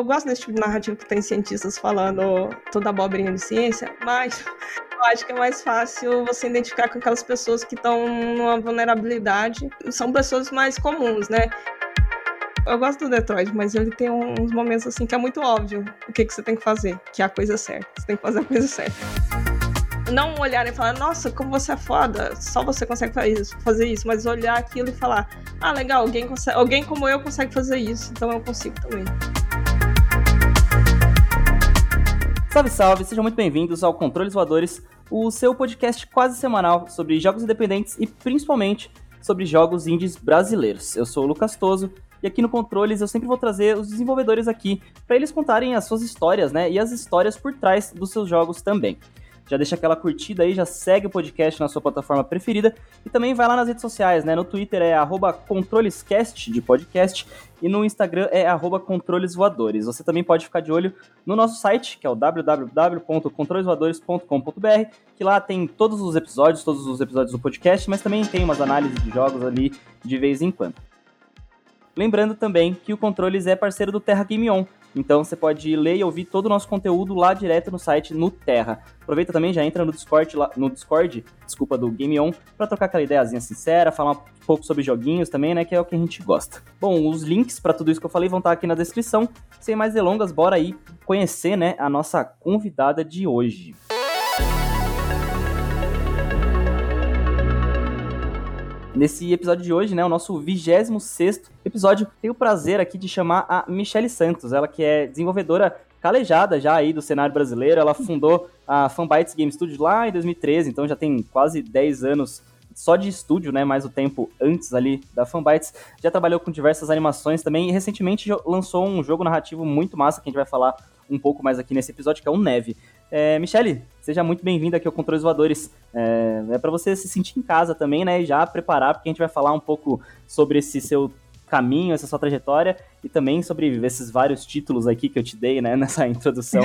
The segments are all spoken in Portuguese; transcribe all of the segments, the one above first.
eu gosto desse tipo de narrativa que tem cientistas falando toda abobrinha de ciência, mas eu acho que é mais fácil você identificar com aquelas pessoas que estão numa vulnerabilidade. São pessoas mais comuns, né? Eu gosto do Detroit, mas ele tem uns momentos assim que é muito óbvio o que, que você tem que fazer, que é a coisa certa. Você tem que fazer a coisa certa. Não olhar e falar, nossa, como você é foda, só você consegue fazer isso, mas olhar aquilo e falar, ah, legal, alguém, consegue, alguém como eu consegue fazer isso, então eu consigo também. Salve, salve, sejam muito bem-vindos ao Controles Voadores, o seu podcast quase semanal sobre jogos independentes e principalmente sobre jogos indies brasileiros. Eu sou o Lucas Toso e aqui no Controles eu sempre vou trazer os desenvolvedores aqui para eles contarem as suas histórias, né? E as histórias por trás dos seus jogos também. Já deixa aquela curtida aí, já segue o podcast na sua plataforma preferida e também vai lá nas redes sociais, né? No Twitter é controlescast de podcast e no Instagram é controlesvoadores. Você também pode ficar de olho no nosso site, que é o www.controlesvoadores.com.br, que lá tem todos os episódios, todos os episódios do podcast, mas também tem umas análises de jogos ali de vez em quando. Lembrando também que o Controles é parceiro do Terra Game On, então você pode ler e ouvir todo o nosso conteúdo lá direto no site no Terra. Aproveita também, já entra no Discord, lá, no Discord, desculpa, do Game On, para trocar aquela ideiazinha sincera, falar um pouco sobre joguinhos também, né, que é o que a gente gosta. Bom, os links para tudo isso que eu falei vão estar aqui na descrição. Sem mais delongas, bora aí conhecer, né, a nossa convidada de hoje. Nesse episódio de hoje, né, o nosso 26 episódio, tenho o prazer aqui de chamar a Michele Santos, ela que é desenvolvedora calejada já aí do cenário brasileiro, ela fundou a Fanbytes Game Studio lá em 2013, então já tem quase 10 anos só de estúdio, né, mais o tempo antes ali da Fanbytes, já trabalhou com diversas animações também e recentemente lançou um jogo narrativo muito massa que a gente vai falar um pouco mais aqui nesse episódio, que é o Neve. É, Michele, seja muito bem-vinda aqui ao Controles Voadores. É, é para você se sentir em casa também, né? E já preparar, porque a gente vai falar um pouco sobre esse seu caminho, essa sua trajetória e também sobre esses vários títulos aqui que eu te dei, né, nessa introdução.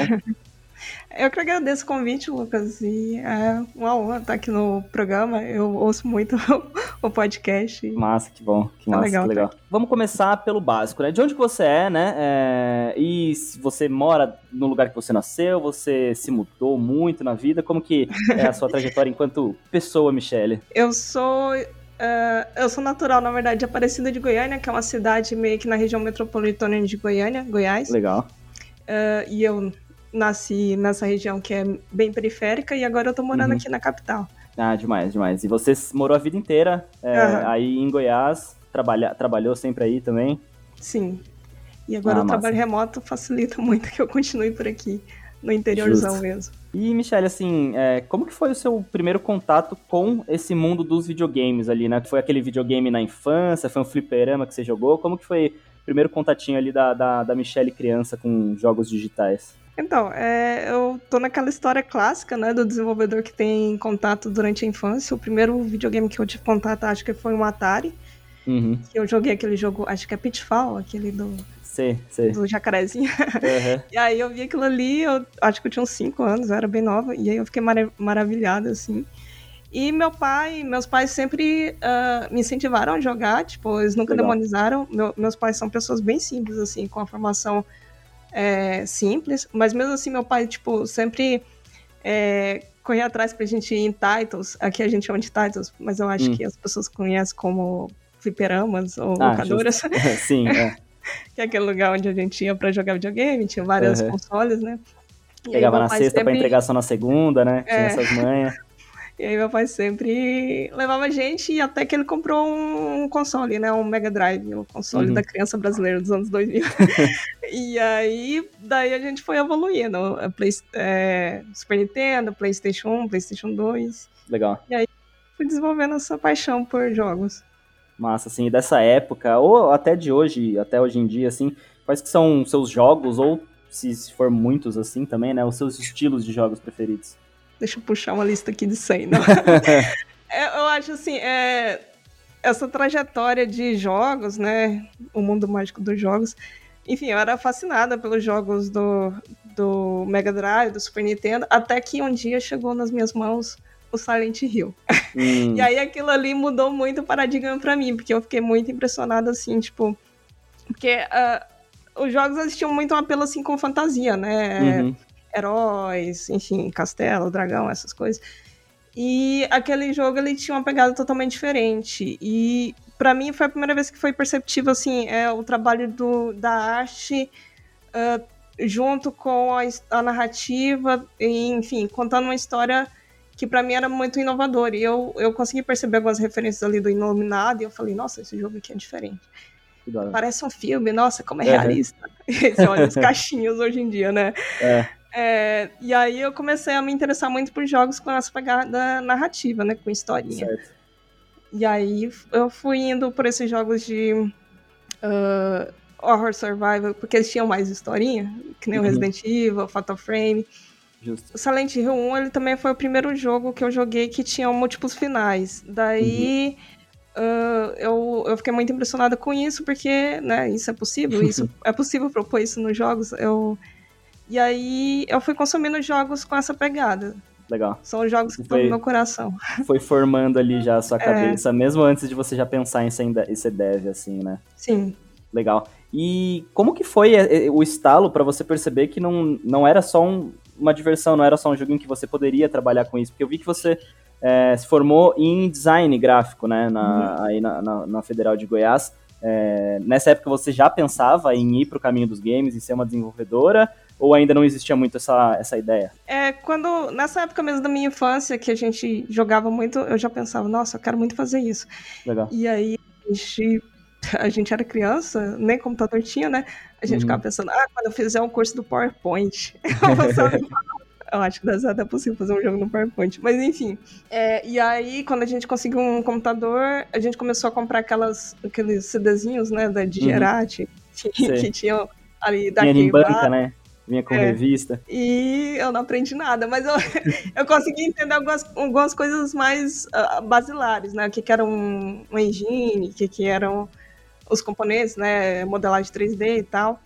Eu que agradeço o convite, Lucas, e é uma honra estar aqui no programa. Eu ouço muito o podcast. Massa, que bom, que tá massa, legal, que legal. Tá. Vamos começar pelo básico, né? De onde você é, né? É... E se você mora no lugar que você nasceu, você se mudou muito na vida, como que é a sua trajetória enquanto pessoa, Michele? Eu sou Uh, eu sou natural, na verdade, de Aparecida de Goiânia, que é uma cidade meio que na região metropolitana de Goiânia, Goiás. Legal. Uh, e eu nasci nessa região que é bem periférica e agora eu tô morando uhum. aqui na capital. Ah, demais, demais. E você morou a vida inteira é, uhum. aí em Goiás, trabalha, trabalhou sempre aí também? Sim. E agora ah, o massa. trabalho remoto facilita muito que eu continue por aqui, no interiorzão Justo. mesmo. E, Michelle, assim, é, como que foi o seu primeiro contato com esse mundo dos videogames ali, né? Foi aquele videogame na infância, foi um fliperama que você jogou? Como que foi o primeiro contatinho ali da, da, da Michelle criança com jogos digitais? Então, é, eu tô naquela história clássica, né, do desenvolvedor que tem contato durante a infância. O primeiro videogame que eu tive contato, acho que foi um Atari. Uhum. Eu joguei aquele jogo, acho que é Pitfall, aquele do. Sim, sim. Do jacarezinho. Uhum. e aí eu vi aquilo ali, eu acho que eu tinha uns 5 anos, eu era bem nova, e aí eu fiquei mar maravilhada, assim. E meu pai, meus pais sempre uh, me incentivaram a jogar, tipo, eles nunca Legal. demonizaram. Meu, meus pais são pessoas bem simples, assim, com a formação é, simples, mas mesmo assim meu pai, tipo, sempre é, corria atrás pra gente ir em titles, aqui a gente chama de titles, mas eu acho hum. que as pessoas conhecem como fliperamas ou ah, locadoras. Sim, é. que é aquele lugar onde a gente ia pra jogar videogame, tinha várias uhum. consoles, né? E Pegava na sexta sempre... pra entregar só na segunda, né? Tinha é. essas manhas. E aí meu pai sempre levava a gente e até que ele comprou um console, né? Um Mega Drive, o console uhum. da criança brasileira dos anos 2000. e aí, daí a gente foi evoluindo. Play, é, Super Nintendo, Playstation 1, Playstation 2. Legal. E aí fui desenvolvendo essa paixão por jogos. Massa, assim, dessa época, ou até de hoje, até hoje em dia, assim, quais que são seus jogos, ou se for muitos assim também, né? Os seus estilos de jogos preferidos? Deixa eu puxar uma lista aqui de 100, não. é, eu acho assim, é, essa trajetória de jogos, né? O mundo mágico dos jogos. Enfim, eu era fascinada pelos jogos do, do Mega Drive, do Super Nintendo, até que um dia chegou nas minhas mãos o Silent Hill. Hum. e aí aquilo ali mudou muito o paradigma para mim, porque eu fiquei muito impressionada, assim, tipo. Porque uh, os jogos eles tinham muito um apelo assim com fantasia, né? Uhum. Heróis, enfim, castelo, dragão, essas coisas. E aquele jogo ele tinha uma pegada totalmente diferente. E para mim foi a primeira vez que foi perceptível assim, é o trabalho do, da arte uh, junto com a, a narrativa, e, enfim, contando uma história que para mim era muito inovadora. E eu, eu consegui perceber algumas referências ali do Iluminado e eu falei, nossa, esse jogo aqui é diferente. Parece um filme, nossa, como é realista. Você olha os caixinhos hoje em dia, né? É. É, e aí eu comecei a me interessar muito por jogos com essa pegada narrativa, né? Com historinha. Certo. E aí eu fui indo por esses jogos de uh, horror survival, porque eles tinham mais historinha, que nem uhum. o Resident Evil, Fatal Frame. Justo. O Silent Hill 1 ele também foi o primeiro jogo que eu joguei que tinha múltiplos finais. Daí uhum. uh, eu, eu fiquei muito impressionada com isso, porque né, isso é possível, isso é possível propor isso nos jogos. Eu, e aí eu fui consumindo jogos com essa pegada. Legal. São jogos que estão no meu coração. Foi formando ali já a sua é. cabeça, é. mesmo antes de você já pensar em ser, dev, assim, né? Sim. Legal. E como que foi é, é, o estalo para você perceber que não, não era só um, uma diversão, não era só um jogo em que você poderia trabalhar com isso? Porque eu vi que você é, se formou em design gráfico, né, na, uhum. aí na, na, na, Federal de Goiás. É, nessa época você já pensava em ir para o caminho dos games e ser uma desenvolvedora? Ou ainda não existia muito essa, essa ideia? É, quando, nessa época mesmo da minha infância, que a gente jogava muito, eu já pensava, nossa, eu quero muito fazer isso. Legal. E aí a gente, a gente era criança, nem computador tinha, né? A gente uhum. ficava pensando, ah, quando eu fizer um curso do PowerPoint, eu acho que deve até possível fazer um jogo no PowerPoint. Mas enfim. É, e aí, quando a gente conseguiu um computador, a gente começou a comprar aquelas, aqueles CDzinhos, né, da Digerati, uhum. que, que tinham ali da banca, né? Vinha com é, revista. E eu não aprendi nada, mas eu, eu consegui entender algumas, algumas coisas mais uh, basilares, né? O que, que era um, um engine, o que, que eram os componentes, né? Modelagem 3D e tal.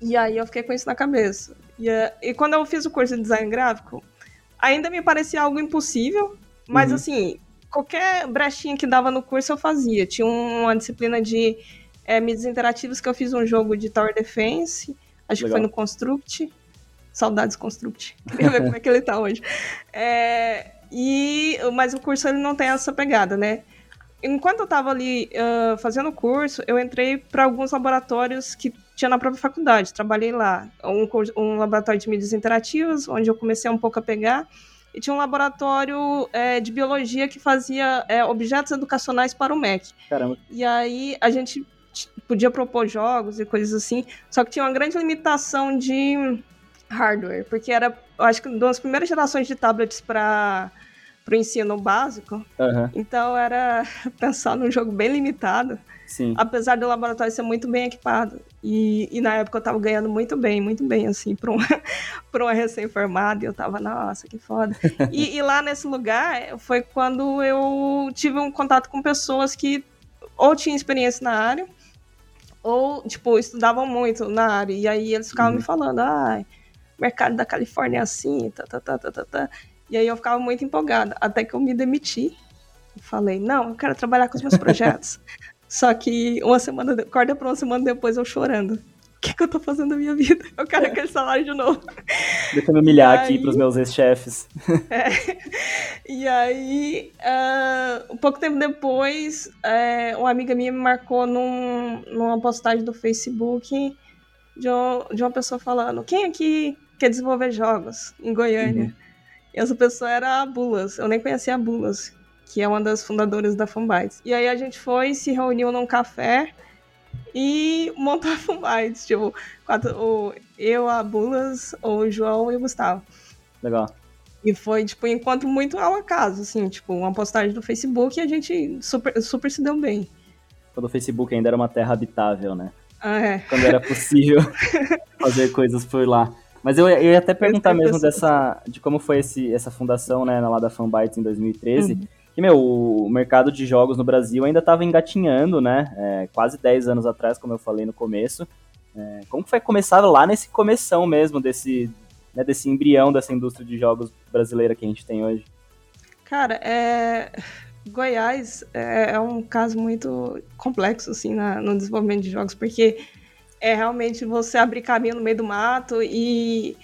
E aí eu fiquei com isso na cabeça. E, uh, e quando eu fiz o curso de design gráfico, ainda me parecia algo impossível, mas uhum. assim, qualquer brechinha que dava no curso eu fazia. Tinha uma disciplina de é, mídias interativas que eu fiz um jogo de Tower Defense Acho Legal. que foi no Construct. Saudades Construct. Queria ver como é que ele tá hoje. É, e, mas o curso ele não tem essa pegada, né? Enquanto eu estava ali uh, fazendo o curso, eu entrei para alguns laboratórios que tinha na própria faculdade. Trabalhei lá. Um, um laboratório de mídias interativas, onde eu comecei um pouco a pegar. E tinha um laboratório é, de biologia que fazia é, objetos educacionais para o MEC. Caramba. E aí a gente podia propor jogos e coisas assim, só que tinha uma grande limitação de hardware, porque era, acho que uma das primeiras gerações de tablets para o ensino básico, uhum. então era pensar num jogo bem limitado, Sim. apesar do laboratório ser muito bem equipado. E, e na época eu tava ganhando muito bem, muito bem, assim, para um, uma recém-formada, e eu tava, nossa, que foda. e, e lá nesse lugar foi quando eu tive um contato com pessoas que ou tinham experiência na área, ou, tipo, estudavam muito na área, e aí eles ficavam uhum. me falando, ah, mercado da Califórnia é assim, tá, tá, tá, tá, tá, tá. E aí eu ficava muito empolgada, até que eu me demiti. Falei, não, eu quero trabalhar com os meus projetos. Só que uma semana, acorda para uma semana depois eu chorando que, que eu tô fazendo na minha vida? Eu quero é. aquele salário de novo. Deixa eu me humilhar aí, aqui pros meus ex-chefes. É, e aí, uh, um pouco tempo depois, uh, uma amiga minha me marcou num, numa postagem do Facebook de, um, de uma pessoa falando: quem aqui quer desenvolver jogos em Goiânia? Uhum. E essa pessoa era a Bulas. Eu nem conhecia a Bulas, que é uma das fundadoras da Fanbytes. E aí a gente foi, se reuniu num café e montar Fumites, tipo, quatro, o, eu, a Bulas, o João e o Gustavo. Legal. E foi, tipo, um encontro muito ao acaso, assim, tipo, uma postagem no Facebook e a gente super, super se deu bem. Quando o Facebook ainda era uma terra habitável, né? Ah, é. Quando era possível fazer coisas por lá. Mas eu, eu ia até perguntar mesmo dessa, de como foi esse, essa fundação, né, lá da Fanbytes em 2013. Uhum que, meu, o mercado de jogos no Brasil ainda estava engatinhando, né? É, quase 10 anos atrás, como eu falei no começo. É, como foi começar lá nesse começão mesmo desse, né, desse embrião dessa indústria de jogos brasileira que a gente tem hoje? Cara, é... Goiás é, é um caso muito complexo, assim, na, no desenvolvimento de jogos, porque é realmente você abrir caminho no meio do mato e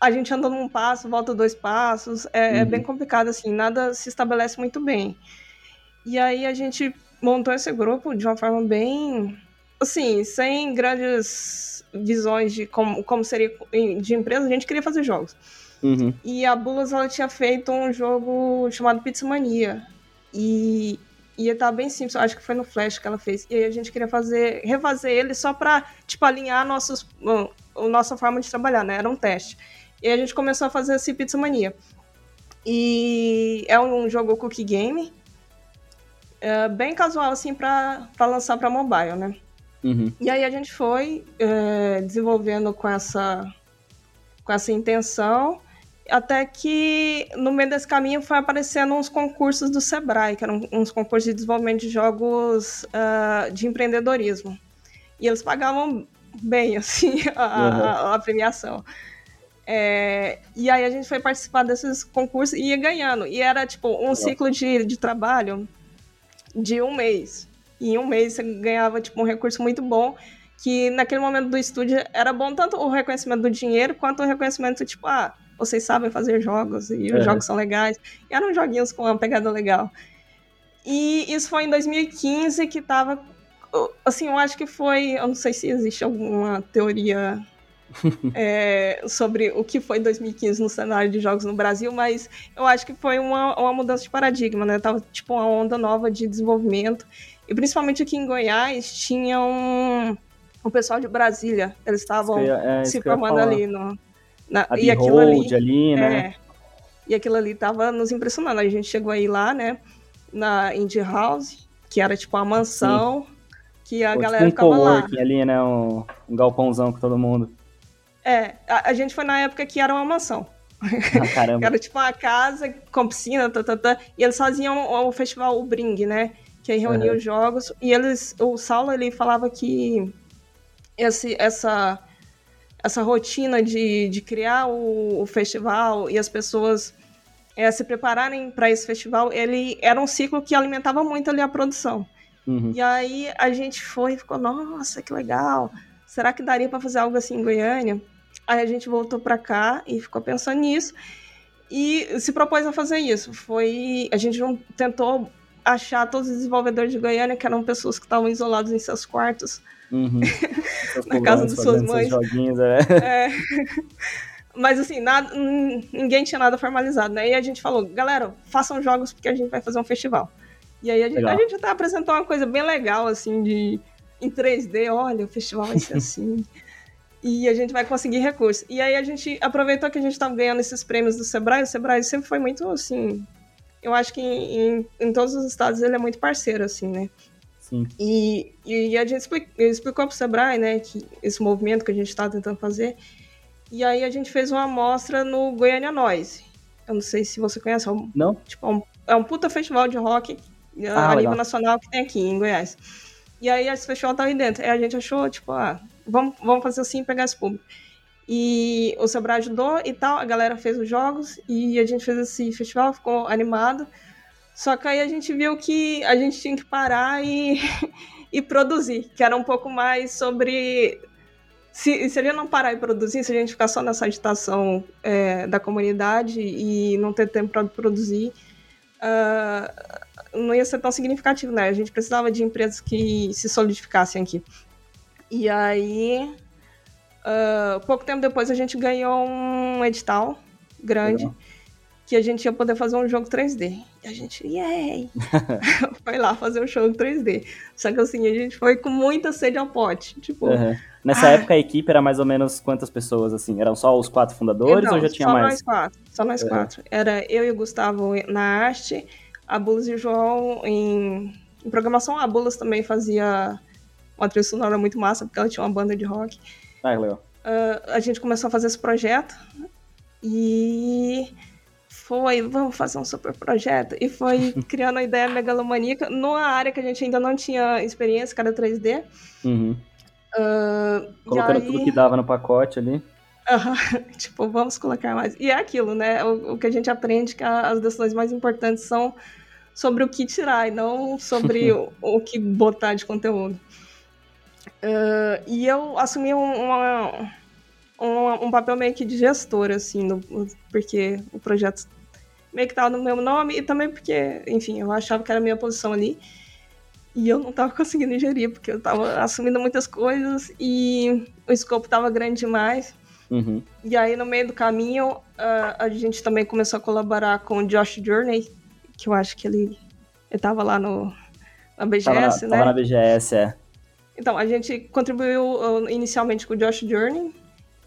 a gente anda num passo, volta dois passos, é, uhum. é, bem complicado, assim, nada se estabelece muito bem. E aí a gente montou esse grupo de uma forma bem, assim, sem grandes visões de como, como seria de empresa, a gente queria fazer jogos. Uhum. E a Bulas, ela tinha feito um jogo chamado Pizza Mania. E ia estar bem simples, acho que foi no Flash que ela fez. E aí a gente queria fazer, refazer ele só pra, tipo, alinhar nossos, a nossa forma de trabalhar, né? Era um teste. E a gente começou a fazer esse Pizza Mania. E é um jogo cookie game, é bem casual, assim, para lançar para mobile, né? Uhum. E aí a gente foi é, desenvolvendo com essa, com essa intenção, até que no meio desse caminho foi aparecendo uns concursos do Sebrae, que eram uns concursos de desenvolvimento de jogos uh, de empreendedorismo. E eles pagavam bem, assim, a, uhum. a, a premiação. É, e aí a gente foi participar desses concursos e ia ganhando. E era tipo um ciclo de, de trabalho de um mês. E em um mês você ganhava tipo um recurso muito bom. Que naquele momento do estúdio era bom tanto o reconhecimento do dinheiro quanto o reconhecimento, tipo, ah, vocês sabem fazer jogos e os jogos são legais. E eram joguinhos com uma pegada legal. E isso foi em 2015 que tava. Assim, eu acho que foi. Eu não sei se existe alguma teoria é, sobre o que foi 2015 no cenário de jogos no Brasil, mas eu acho que foi uma, uma mudança de paradigma, né? Tava tipo uma onda nova de desenvolvimento. E principalmente aqui em Goiás tinha um, o pessoal de Brasília, eles estavam é, se formando ali no. Na, e aquilo ali, ali né? É, e aquilo ali tava nos impressionando. A gente chegou aí lá, né? Na Indie House, que era tipo uma mansão. Sim. Que a Ou galera tipo um ficava lá. ali, né? Um, um galpãozão com todo mundo. É, a, a, gente foi na época que era uma mansão. Ah, caramba. era tipo uma casa com piscina, tá, tá, tá, e eles faziam o, festival o Bring, né? Que aí reunia uhum. os jogos. E eles, o Saulo ele falava que esse, essa, essa rotina de, de criar o, o festival e as pessoas é, se prepararem para esse festival, ele era um ciclo que alimentava muito ali a produção. Uhum. E aí a gente foi e ficou, nossa, que legal será que daria para fazer algo assim em Goiânia? Aí a gente voltou para cá e ficou pensando nisso e se propôs a fazer isso. Foi a gente tentou achar todos os desenvolvedores de Goiânia que eram pessoas que estavam isolados em seus quartos, uhum. na casa das suas mães. Joguinhos, é. É. Mas assim, nada, ninguém tinha nada formalizado, né? E a gente falou, galera, façam jogos porque a gente vai fazer um festival. E aí a gente, a gente até apresentou uma coisa bem legal, assim, de em 3D, olha, o festival vai ser assim. E a gente vai conseguir recursos. E aí a gente aproveitou que a gente estava ganhando esses prêmios do Sebrae. O Sebrae sempre foi muito assim. Eu acho que em, em todos os estados ele é muito parceiro, assim, né? Sim. E, e a gente explicou, explicou para o Sebrae, né, que esse movimento que a gente está tentando fazer. E aí a gente fez uma amostra no Goiânia Noise. Eu não sei se você conhece. É um, não? Tipo, é um, é um puta festival de rock ah, a nível nacional que tem aqui em Goiás. E aí esse festival tava aí dentro. Aí a gente achou, tipo, ah, vamos, vamos fazer assim e pegar esse público. E o Sebrae ajudou e tal, a galera fez os jogos e a gente fez esse festival, ficou animado. Só que aí a gente viu que a gente tinha que parar e, e produzir, que era um pouco mais sobre. Se, se a gente não parar e produzir, se a gente ficar só nessa agitação é, da comunidade e não ter tempo para produzir, uh, não ia ser tão significativo, né? A gente precisava de empresas que se solidificassem aqui. E aí, uh, pouco tempo depois, a gente ganhou um edital grande. Legal. Que a gente ia poder fazer um jogo 3D. E a gente, yay! foi lá fazer um jogo 3D. Só que assim, a gente foi com muita sede ao pote. Tipo, uhum. Nessa ah. época a equipe era mais ou menos quantas pessoas, assim? Eram só os quatro fundadores então, ou já tinha só mais? Só nós quatro. Só nós uhum. quatro. Era eu e o Gustavo na arte, a Bulas e o João em, em programação. A Bulas também fazia uma trilha sonora muito massa, porque ela tinha uma banda de rock. Ah, legal. Uh, a gente começou a fazer esse projeto e foi, vamos fazer um super projeto. E foi criando a ideia megalomaníaca numa área que a gente ainda não tinha experiência, era 3D. Uhum. Uh, Colocando aí... tudo que dava no pacote ali. Uhum. tipo, vamos colocar mais. E é aquilo, né? O, o que a gente aprende que as decisões mais importantes são sobre o que tirar e não sobre o, o, que botar de conteúdo. Uh, e eu assumi uma, um, um, papel meio que de gestora, assim, no, porque o projeto meio que estava no meu nome e também porque, enfim, eu achava que era a minha posição ali. E eu não estava conseguindo gerir, porque eu estava assumindo muitas coisas e o escopo estava grande demais. Uhum. E aí, no meio do caminho, uh, a gente também começou a colaborar com o Josh Journey, que eu acho que ele estava lá no, na BGS, tava, né? Tava na BGS, é. Então, a gente contribuiu uh, inicialmente com o Josh Journey,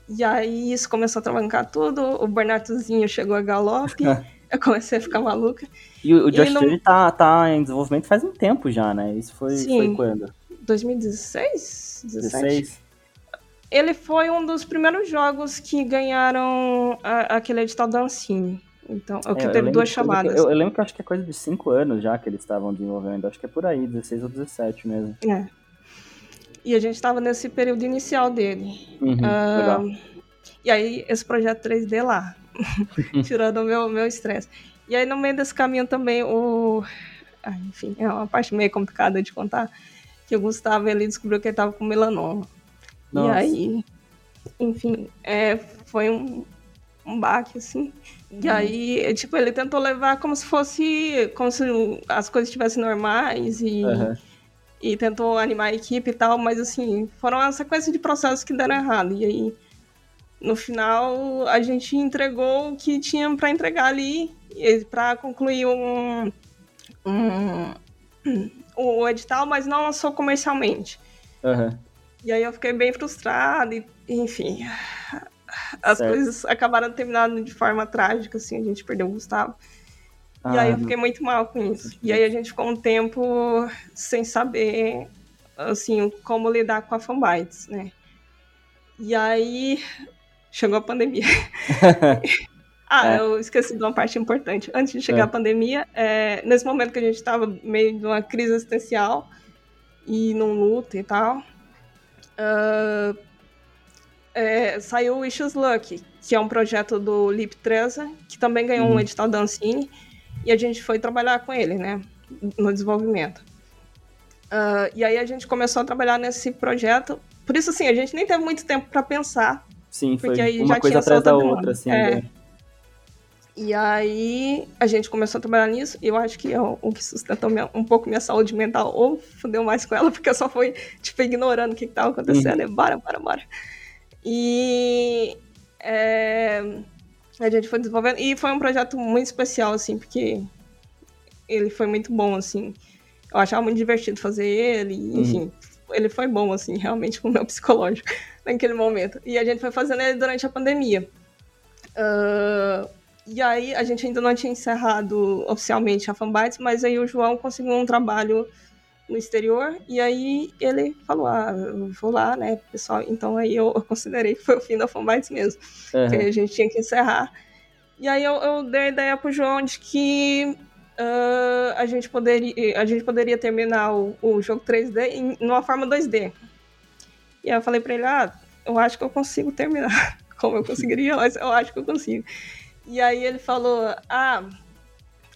e aí isso começou a travancar tudo, o Bernardozinho chegou a galope, eu comecei a ficar maluca. E o, o Josh Journey tá, tá em desenvolvimento faz um tempo já, né? Isso foi, Sim, foi quando? 2016? 17? 16? ele foi um dos primeiros jogos que ganharam a, aquele edital da Ancine. Então, é o que é, teve duas chamadas. Eu, eu, lembro que acho que é coisa de 5 anos já que eles estavam desenvolvendo. Acho que é por aí, 16 ou 17 mesmo. É. E a gente estava nesse período inicial dele. Uhum, uh. E aí, esse projeto 3D lá, tirando o meu, meu estresse. E aí, no meio desse caminho também, o. Ah, enfim, é uma parte meio complicada de contar. Que o Gustavo ele descobriu que ele estava com melanoma. Nossa. E aí, enfim, é, foi um, um baque, assim. E uhum. aí, tipo, ele tentou levar como se fosse. como se as coisas estivessem normais e. Uhum. E tentou animar a equipe e tal, mas assim, foram uma sequência de processos que deram errado. E aí, no final, a gente entregou o que tinha para entregar ali, para concluir um, um, um, edital, mas não lançou comercialmente. Uhum. E aí eu fiquei bem frustrada, e, enfim. As certo. coisas acabaram terminando de forma trágica, assim, a gente perdeu o Gustavo. Ah, e aí eu fiquei muito mal com isso. E aí a gente ficou um tempo sem saber, assim, como lidar com a fanbytes, né? E aí chegou a pandemia. ah, é. eu esqueci de uma parte importante. Antes de chegar é. a pandemia, é, nesse momento que a gente estava meio de uma crise existencial e num luto e tal, Uh, saiu o Issues Luck, que é um projeto do Lip Treza, que também ganhou uhum. um edital da Ancine, e a gente foi trabalhar com ele, né, no desenvolvimento. Uh, e aí a gente começou a trabalhar nesse projeto. Por isso, assim, a gente nem teve muito tempo para pensar. Sim, foi uma coisa atrás da outra, assim. É. Né? E aí a gente começou a trabalhar nisso, e eu acho que é o que sustentou minha, um pouco minha saúde mental, ou fudeu mais com ela, porque eu só fui, tipo, ignorando o que, estava acontecendo, uhum. e bora, bora, bora. E é, a gente foi desenvolvendo, e foi um projeto muito especial, assim, porque ele foi muito bom, assim. Eu achava muito divertido fazer ele, uhum. enfim, uhum. ele foi bom, assim, realmente, com o meu psicológico naquele momento. E a gente foi fazendo ele durante a pandemia. Uh, e aí a gente ainda não tinha encerrado oficialmente a Fanbytes, mas aí o João conseguiu um trabalho no exterior e aí ele falou, ah, eu vou lá, né, pessoal. Então aí eu, considerei que foi o fim da Fanbytes mesmo, uhum. que a gente tinha que encerrar. E aí eu, eu dei a ideia pro João de que uh, a, gente poderia, a gente poderia terminar o, o jogo 3D em numa forma 2D. E aí eu falei para ele, ah, eu acho que eu consigo terminar. Como eu conseguiria, mas eu acho que eu consigo. E aí ele falou: Ah,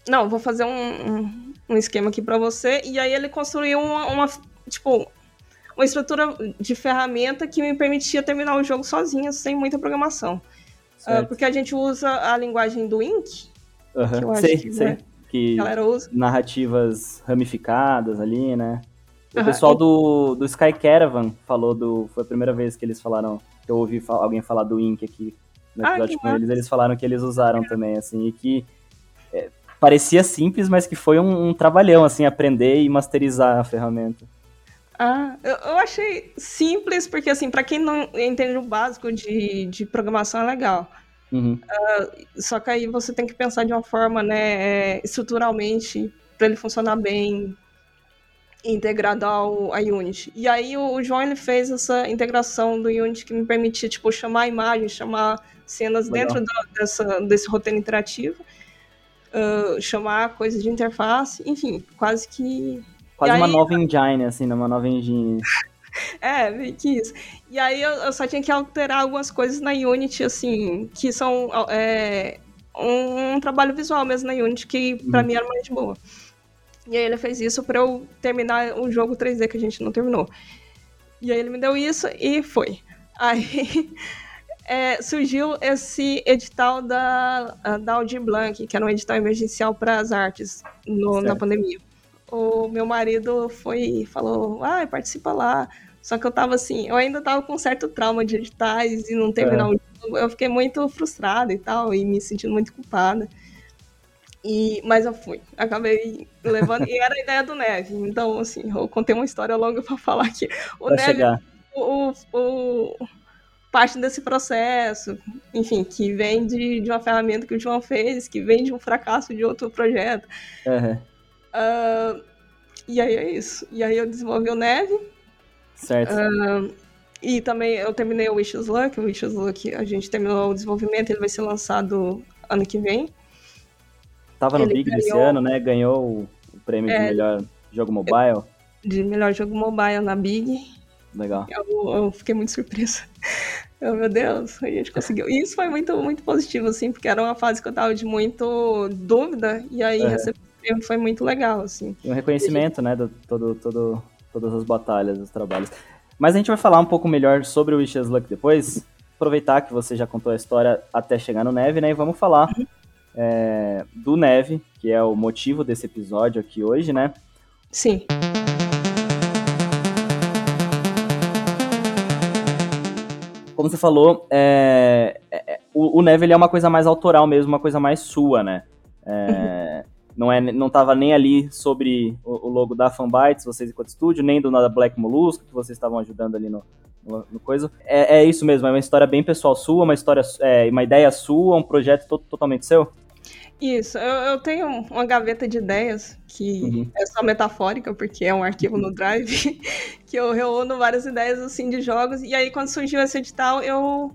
não, vou fazer um, um, um esquema aqui para você. E aí ele construiu uma, uma, tipo, uma estrutura de ferramenta que me permitia terminar o jogo sozinha, sem muita programação. Uh, porque a gente usa a linguagem do Ink. Uhum. Que eu acho sei, que, sei. Né, que galera usa. narrativas ramificadas ali, né? O uhum. pessoal do, do Sky Caravan falou do. Foi a primeira vez que eles falaram. Que eu ouvi alguém falar do Ink aqui no ah, episódio ah, com eles, eles falaram que eles usaram também, assim, e que parecia simples, mas que foi um, um, trabalhão, assim, aprender e masterizar a ferramenta. Ah, eu, eu achei simples, porque, assim, para quem não entende o básico de, de programação é legal. Uhum. Uh, só que aí você tem que pensar de uma forma, né, é, estruturalmente, para ele funcionar bem, integrado ao a Unity. E aí o, o João ele fez essa integração do Unity que me permitia tipo chamar imagens, chamar cenas Legal. dentro da, dessa, desse roteiro interativo, uh, chamar coisas de interface, enfim, quase que. Quase uma nova engine, assim, né? uma nova engine. é, meio que isso. E aí eu, eu, só tinha que alterar algumas coisas na Unity, assim, que são é, um, um, trabalho visual mesmo na Unity, que pra hum. mim era mais de boa. E aí ele fez isso para eu terminar o jogo 3D que a gente não terminou. E aí ele me deu isso e foi. Aí é, surgiu esse edital da, da Aldir Blanc, que era um edital emergencial para as artes no, na pandemia. O meu marido foi e falou, ah, participa lá. Só que eu tava assim, eu ainda tava com certo trauma de editais e não terminar é. o jogo. Eu fiquei muito frustrada e tal, e me sentindo muito culpada. E, mas eu fui, acabei levando, e era a ideia do Neve. Então, assim, eu contei uma história longa para falar que o pra Neve, chegar. O, o, parte desse processo, enfim, que vem de, de uma ferramenta que o João fez, que vem de um fracasso de outro projeto. Uhum. Uh, e aí é isso. E aí eu desenvolvi o Neve. Certo. Uh, e também eu terminei o Wishes Luck. O Wishes Luck, a gente terminou o desenvolvimento, ele vai ser lançado ano que vem. Tava no ele Big ganhou, desse ano, né? Ganhou o, prêmio é, de melhor jogo mobile. De melhor jogo mobile na Big. Legal. Eu, eu fiquei muito surpresa. Eu, meu Deus, a gente conseguiu. E isso foi muito, muito positivo, assim, porque era uma fase que eu tava de muito dúvida, e aí uhum. receber foi muito legal, assim. E um reconhecimento, né, de todo, todo, todas as batalhas, os trabalhos. Mas a gente vai falar um pouco melhor sobre o Wishes Luck depois. Aproveitar que você já contou a história até chegar no Neve, né? E vamos falar uhum. é, do Neve, que é o motivo desse episódio aqui hoje, né? Sim. Como você falou, é, é, é, o, o Neve ele é uma coisa mais autoral mesmo, uma coisa mais sua, né? É, não, é, não tava nem ali sobre o, o logo da Fanbytes, vocês enquanto estúdio, nem do nada Black Mollusco, que vocês estavam ajudando ali no, no, no coisa. É, é, isso mesmo, é uma história bem pessoal sua, uma história, é, uma ideia sua, um projeto to totalmente seu? Isso, eu, eu, tenho uma gaveta de ideias que uhum. é só metafórica, porque é um arquivo no Drive, que eu reúno várias ideias assim de jogos. E aí, quando surgiu esse edital, eu,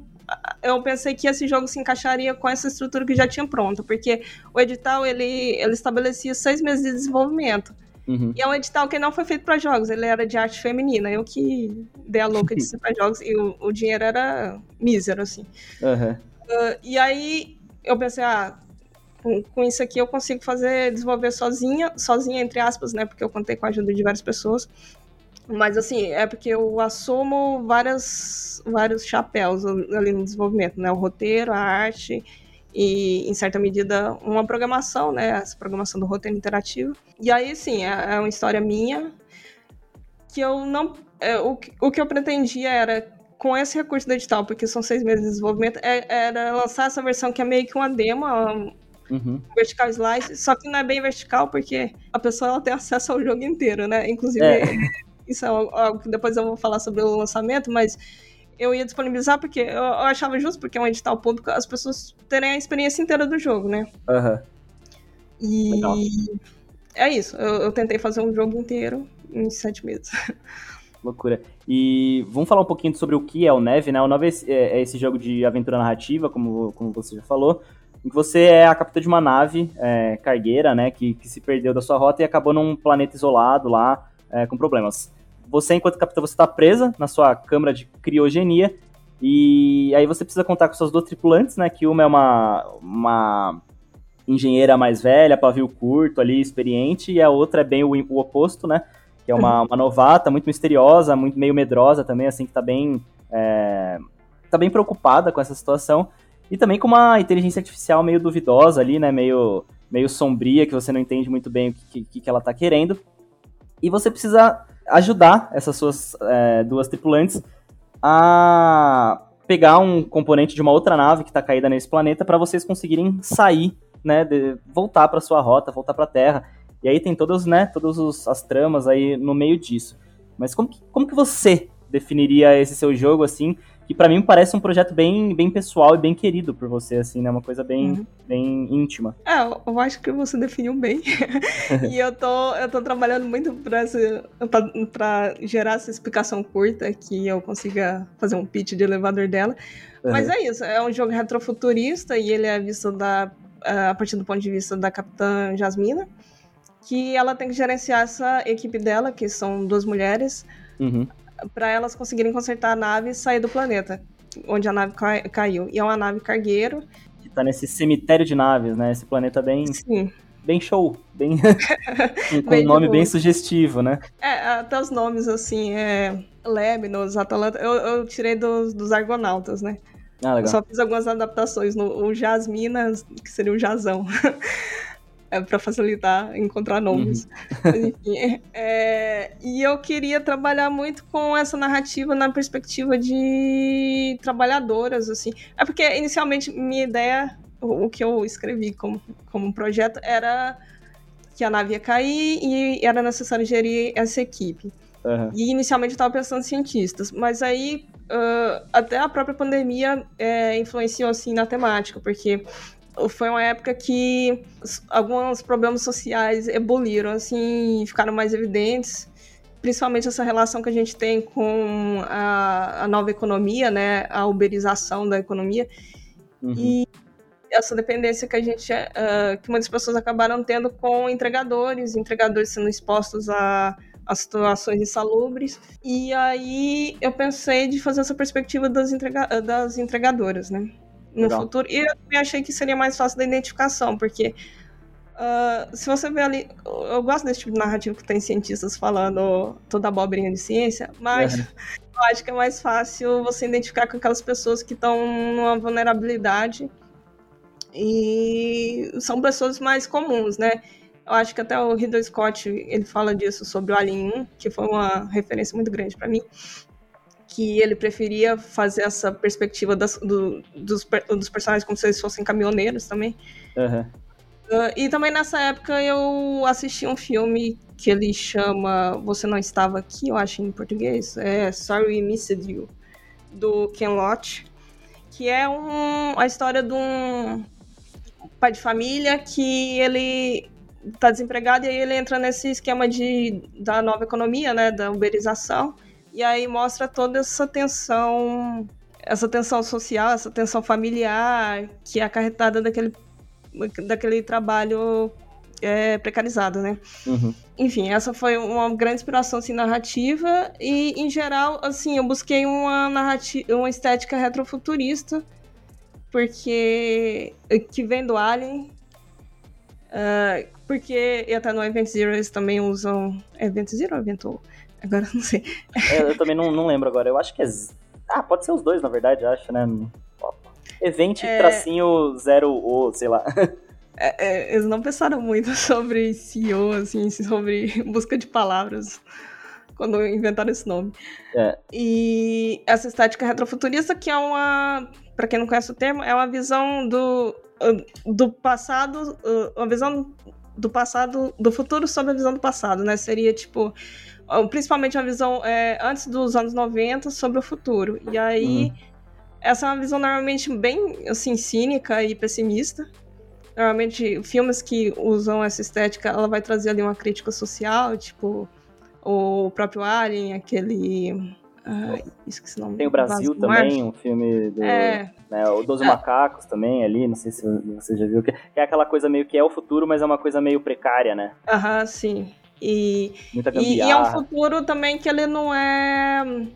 eu pensei que esse jogo se encaixaria com essa estrutura que já tinha pronta, porque o edital ele, ele estabelecia seis meses de desenvolvimento. Uhum. E é um edital que não foi feito para jogos, ele era de arte feminina. Eu que dei a louca de ser para jogos e o, o, dinheiro era mísero, assim. Uhum. Uh, e aí eu pensei, ah, com, com isso aqui eu consigo fazer, desenvolver sozinha, sozinha entre aspas, né? Porque eu contei com a ajuda de várias pessoas. Mas assim, é porque eu assumo várias, vários chapéus ali no desenvolvimento, né? O roteiro, a arte e, em certa medida, uma programação, né? Essa programação do roteiro interativo. E aí, sim, é, é uma história minha que eu não... É, o, o que eu pretendia era com esse recurso do edital, porque são seis meses de desenvolvimento, é, era lançar essa versão que é meio que uma demo, Uhum. Vertical slice, só que não é bem vertical porque a pessoa ela tem acesso ao jogo inteiro, né? Inclusive, é. isso é algo que depois eu vou falar sobre o lançamento, mas eu ia disponibilizar porque eu, eu achava justo, porque é um edital público, as pessoas terem a experiência inteira do jogo, né? Uhum. E Legal. é isso, eu, eu tentei fazer um jogo inteiro em sete meses. Loucura. E vamos falar um pouquinho sobre o que é o Neve, né? O Neve é, é esse jogo de aventura narrativa, como, como você já falou, em que você é a capitã de uma nave é, cargueira, né, que, que, se perdeu da sua rota e acabou num planeta isolado lá, é, com problemas. Você, enquanto capitã, você está presa na sua câmara de criogenia e aí você precisa contar com suas duas tripulantes, né, que uma é uma, uma engenheira mais velha, pavio curto ali, experiente, e a outra é bem o, o oposto, né, que é uma, uma, novata, muito misteriosa, muito meio medrosa também, assim, que tá bem, é, tá bem preocupada com essa situação. E também com uma inteligência artificial meio duvidosa ali, né? Meio, meio sombria, que você não entende muito bem o que, que, que ela tá querendo. E você precisa ajudar essas suas é, duas tripulantes a pegar um componente de uma outra nave que está caída nesse planeta para vocês conseguirem sair, né, de, voltar para sua rota, voltar para a Terra. E aí tem todas, né, todas os, as tramas aí no meio disso. Mas como que, como que você definiria esse seu jogo assim? Que para mim parece um projeto bem, bem pessoal e bem querido por você, assim, né? Uma coisa bem, uhum. bem íntima. É, eu acho que você definiu bem. e eu tô, eu tô trabalhando muito pra, essa, pra, pra, gerar essa explicação curta, que eu consiga fazer um pitch de elevador dela. Uhum. Mas é isso, é um jogo retrofuturista e ele é visto da, a partir do ponto de vista da Capitã Jasmina, que ela tem que gerenciar essa equipe dela, que são duas mulheres, uhum para elas conseguirem consertar a nave e sair do planeta onde a nave caiu. E é uma nave cargueiro. Que tá nesse cemitério de naves, né? Esse planeta bem. Sim. bem show, bem com um nome bem sugestivo, né? É, até os nomes assim, é Lemnos, Atalanta, eu, eu tirei dos, dos Argonautas, né? Ah, legal. Eu só fiz algumas adaptações no o Jasmina, que seria o Jazão. é, para facilitar encontrar nomes. Uhum. Enfim, é, e eu queria trabalhar muito com essa narrativa na perspectiva de trabalhadoras, assim. É porque inicialmente minha ideia, o, o que eu escrevi como, como projeto era que a nave ia cair e era necessário gerir essa equipe. Uhum. E inicialmente eu estava pensando em cientistas, mas aí uh, até a própria pandemia é, influenciou assim na temática, porque foi uma época que alguns problemas sociais ebuliram, assim, ficaram mais evidentes, principalmente essa relação que a gente tem com a, a nova economia, né, a uberização da economia, uhum. e essa dependência que a gente, uh, que muitas pessoas acabaram tendo com entregadores, entregadores sendo expostos a as situações insalubres. E aí eu pensei de fazer essa perspectiva das, entrega das entregadoras, né? No Legal. futuro. E eu também achei que seria mais fácil da identificação, porque uh, se você vê ali. Eu gosto desse tipo de narrativa que tem cientistas falando toda abobrinha de ciência, mas. É. Eu acho que é mais fácil você identificar com aquelas pessoas que estão numa vulnerabilidade e são pessoas mais comuns, né? Eu acho que até o Ridley Scott ele fala disso sobre o Alien 1, que foi uma referência muito grande para mim, que ele preferia fazer essa perspectiva das, do, dos, dos personagens como se eles fossem caminhoneiros também. Uhum. Uh, e também nessa época eu assisti um filme que ele chama Você Não Estava Aqui, eu acho em português, é Sorry We Missed You, do Ken Loach, que é um, a história de um pai de família que ele tá desempregado e aí ele entra nesse esquema de, da nova economia, né, da uberização, e aí mostra toda essa tensão, essa tensão social, essa tensão familiar que é acarretada daquele, daquele trabalho é, precarizado, né? Uhum. Enfim, essa foi uma grande inspiração assim, narrativa e, em geral, assim, eu busquei uma narrativa, uma estética retrofuturista, porque que vem do Alien, uh, porque e até no Event Zero eles também usam. Event Zero ou Event Agora não sei. É, eu também não, não lembro agora. Eu acho que é. Ah, pode ser os dois, na verdade, acho, né? Event é... tracinho zero ou, sei lá. É, é, eles não pensaram muito sobre CEO, assim, sobre busca de palavras quando inventaram esse nome. É. E essa estética retrofuturista, que é uma, para quem não conhece o termo, é uma visão do, do passado, uma visão do passado, do futuro sobre a visão do passado, né? Seria tipo, principalmente a visão é, antes dos anos 90 sobre o futuro. E aí, uhum. essa é uma visão normalmente bem assim, cínica e pessimista. Normalmente, filmes que usam essa estética, ela vai trazer ali uma crítica social, tipo o próprio Alien, aquele ah, esqueci o nome. Tem o Brasil também, um filme do. É. Né, o Doze é. Macacos também ali, não sei se você já viu. Que é aquela coisa meio que é o futuro, mas é uma coisa meio precária, né? Aham, sim. E, e, e, é um futuro também que ele não é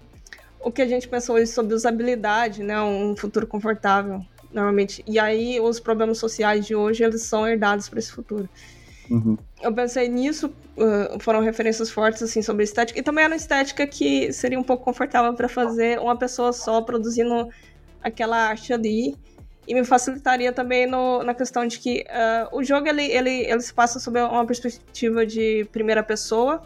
o que a gente pensou hoje sobre usabilidade, né? Um futuro confortável, normalmente. E aí os problemas sociais de hoje, eles são herdados para esse futuro. Uhum. Eu pensei nisso, foram referências fortes assim sobre estética, e também era uma estética que seria um pouco confortável para fazer uma pessoa só produzindo aquela arte ali. E me facilitaria também no, na questão de que uh, o jogo ele, ele, ele se passa sob uma perspectiva de primeira pessoa,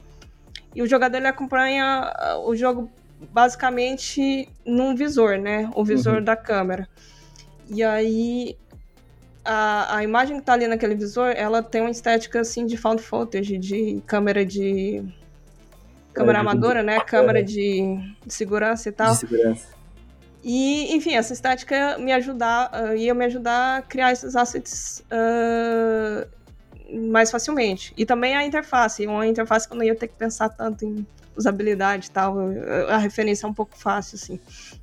e o jogador ele acompanha uh, o jogo basicamente num visor, né? O visor uhum. da câmera. E aí a, a imagem que tá ali naquele visor, ela tem uma estética assim de found footage, de câmera de. Câmera é, amadora, né? Câmera de, de, segurança e tal. De segurança. E, enfim, essa estética me ajudar, uh, ia me ajudar a criar esses assets uh, mais facilmente. E também a interface, uma interface que eu não ia ter que pensar tanto em usabilidade e tal, a referência é um pouco fácil, assim.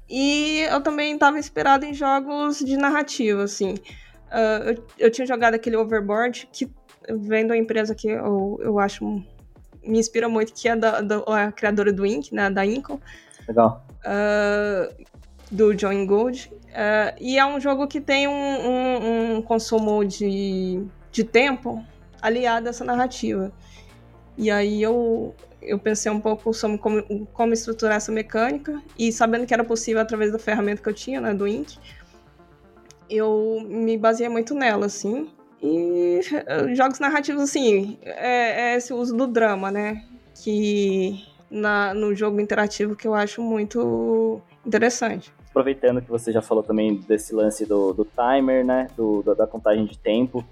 E eu também estava inspirado em jogos de narrativa, assim. Uh, eu, eu, tinha jogado aquele Overboard, que vem da empresa que eu, eu acho me inspira muito, que é da, da a criadora do Ink, né, da Incon. Legal. Uh, do John Gold. Uh, e é um jogo que tem um, um, um, consumo de, de tempo aliada a essa narrativa. E aí eu, eu pensei um pouco sobre como, como estruturar essa mecânica e sabendo que era possível através da ferramenta que eu tinha, né, do Int, eu me baseei muito nela, assim. E jogos narrativos, assim, é, é esse uso do drama, né? Que na, no jogo interativo que eu acho muito interessante. Aproveitando que você já falou também desse lance do, do timer, né? Do, da contagem de tempo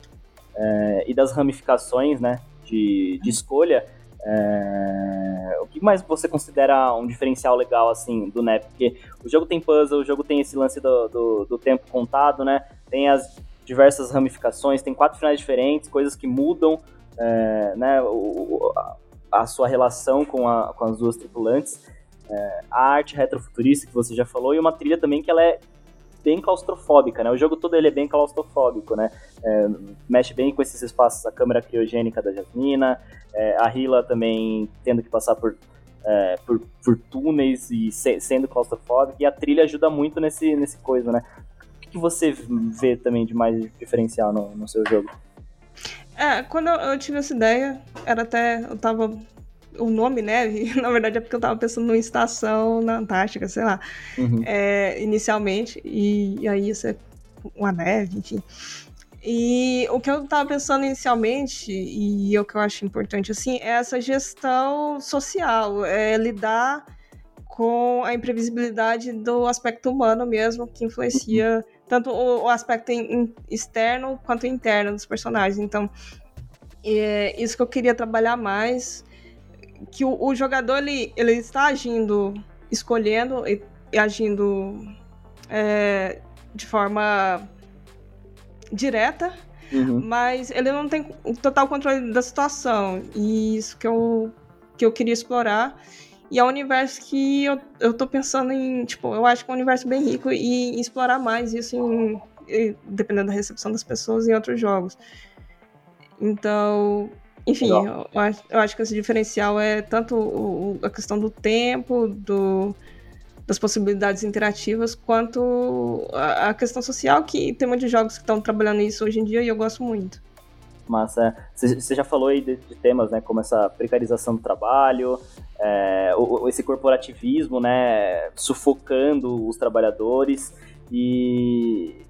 é, e das ramificações, né? De, de escolha. É... O que mais você considera um diferencial legal, assim, do NEP? Porque o jogo tem puzzle, o jogo tem esse lance do, do, do, tempo contado, né? Tem as diversas ramificações, tem quatro finais diferentes, coisas que mudam, é, né? O, a sua relação com, a, com as duas tripulantes. É, a arte retrofuturista que você já falou e uma trilha também que ela é bem claustrofóbica, né? O jogo todo ele é bem claustrofóbico, né? É, mexe bem com esses espaços, a câmera criogênica da Jasmina, é, a Hila também tendo que passar por, é, por, por, túneis e se, sendo claustrofóbica, e a trilha ajuda muito nesse, nesse coisa, né? O que, que você vê também de mais diferencial no, no seu jogo? É, quando eu, eu tive essa ideia, era até. Eu tava o nome neve, na verdade é porque eu tava pensando numa estação na Antártica, sei lá, uhum. é, inicialmente, e, e aí isso é uma neve, enfim. E o que eu tava pensando inicialmente, e o que eu acho importante, assim, é essa gestão social, é lidar com a imprevisibilidade do aspecto humano mesmo, que influencia uhum. tanto o, o aspecto in, externo quanto interno dos personagens. Então, é isso que eu queria trabalhar mais, que o, o jogador ele, ele está agindo, escolhendo e, e agindo é, de forma direta, uhum. mas ele não tem total controle da situação. E isso que eu, que eu queria explorar. E é um universo que eu, eu tô pensando em, tipo, eu acho que é um universo bem rico e, e explorar mais isso em, dependendo da recepção das pessoas em outros jogos. Então, enfim, eu, eu, acho que esse diferencial é tanto o, a questão do tempo, do, das possibilidades interativas, quanto a, a questão social, que tem muitos jogos que estão trabalhando isso hoje em dia e eu gosto muito. Massa. Você já falou aí de, de, temas, né, como essa precarização do trabalho, é, o, esse corporativismo, né, sufocando os trabalhadores e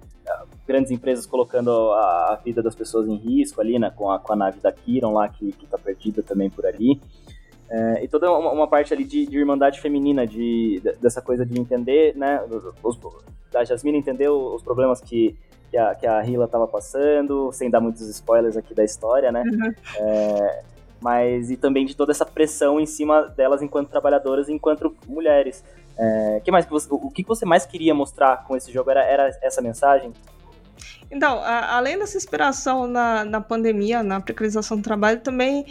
grandes empresas colocando a, a, vida das pessoas em risco ali, né, com a, com a nave da Kiron lá, que, que tá perdida também por ali. É, e toda uma, uma, parte ali de, de irmandade feminina, de, de, dessa coisa de entender, né, os, da Jasmine entender os problemas que, que a, que a Hila tava passando, sem dar muitos spoilers aqui da história, né, uhum. é, mas e também de toda essa pressão em cima delas enquanto trabalhadoras enquanto mulheres. É, que mais que você, o que você mais queria mostrar com esse jogo era, era essa mensagem? Então, a, além dessa inspiração na, na pandemia, na precarização do trabalho, também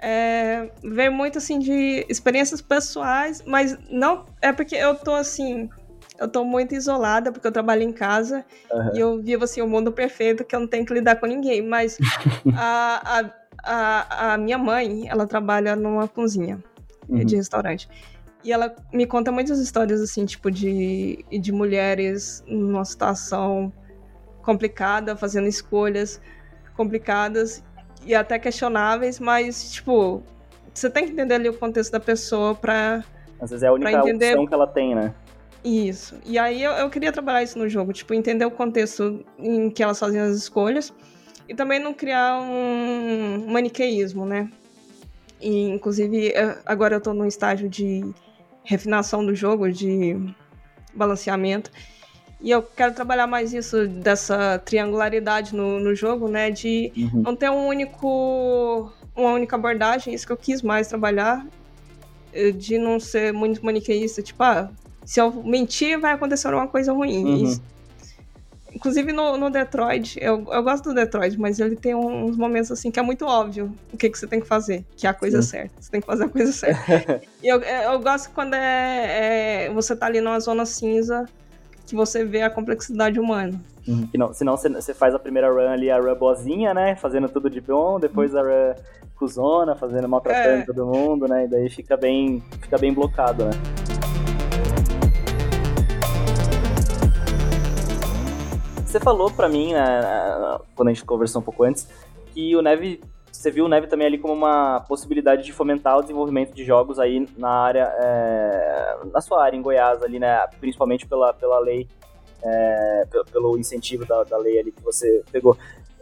é, veio muito assim de experiências pessoais, mas não é porque eu tô assim, eu tô muito isolada porque eu trabalho em casa uhum. e eu vivo assim o um mundo perfeito que eu não tenho que lidar com ninguém, mas a, a, a, a, minha mãe, ela trabalha numa cozinha uhum. de restaurante. E ela me conta muitas histórias assim, tipo de de mulheres numa situação complicada, fazendo escolhas complicadas e até questionáveis, mas, tipo, você tem que entender ali o contexto da pessoa pra. Às vezes é a única entender... opção que ela tem, né? Isso. E aí eu, eu queria trabalhar isso no jogo, tipo, entender o contexto em que elas fazem as escolhas e também não criar um maniqueísmo, né? E, inclusive, agora eu tô num estágio de refinação do jogo, de balanceamento. E eu quero trabalhar mais isso, dessa triangularidade no, no jogo, né? De uhum. não ter um único, uma única abordagem, isso que eu quis mais trabalhar. Eh, de não ser muito maniqueísta, tipo, ah, se eu mentir, vai acontecer uma coisa ruim. Uhum. Isso, inclusive no, no Detroit, eu, eu gosto do Detroit, mas ele tem uns momentos assim que é muito óbvio o que, que você tem que fazer, que é a coisa Sim. certa. Você tem que fazer a coisa certa. e eu, eu gosto quando é, é, você tá ali numa zona cinza que você vê a complexidade humana. Uhum. Não, senão você faz a primeira run ali, a run boazinha, né? Fazendo tudo de bom, depois a run cuzona, fazendo maltratando é. todo mundo, né? E daí fica bem, fica bem blocado, né? Você falou pra mim, né, quando a gente conversou um pouco antes, que o Neve você viu o Neve também ali como uma possibilidade de fomentar o desenvolvimento de jogos aí na área, é, na sua área em Goiás ali, né? Principalmente pela, pela lei, é, pelo incentivo da, da lei ali que você pegou.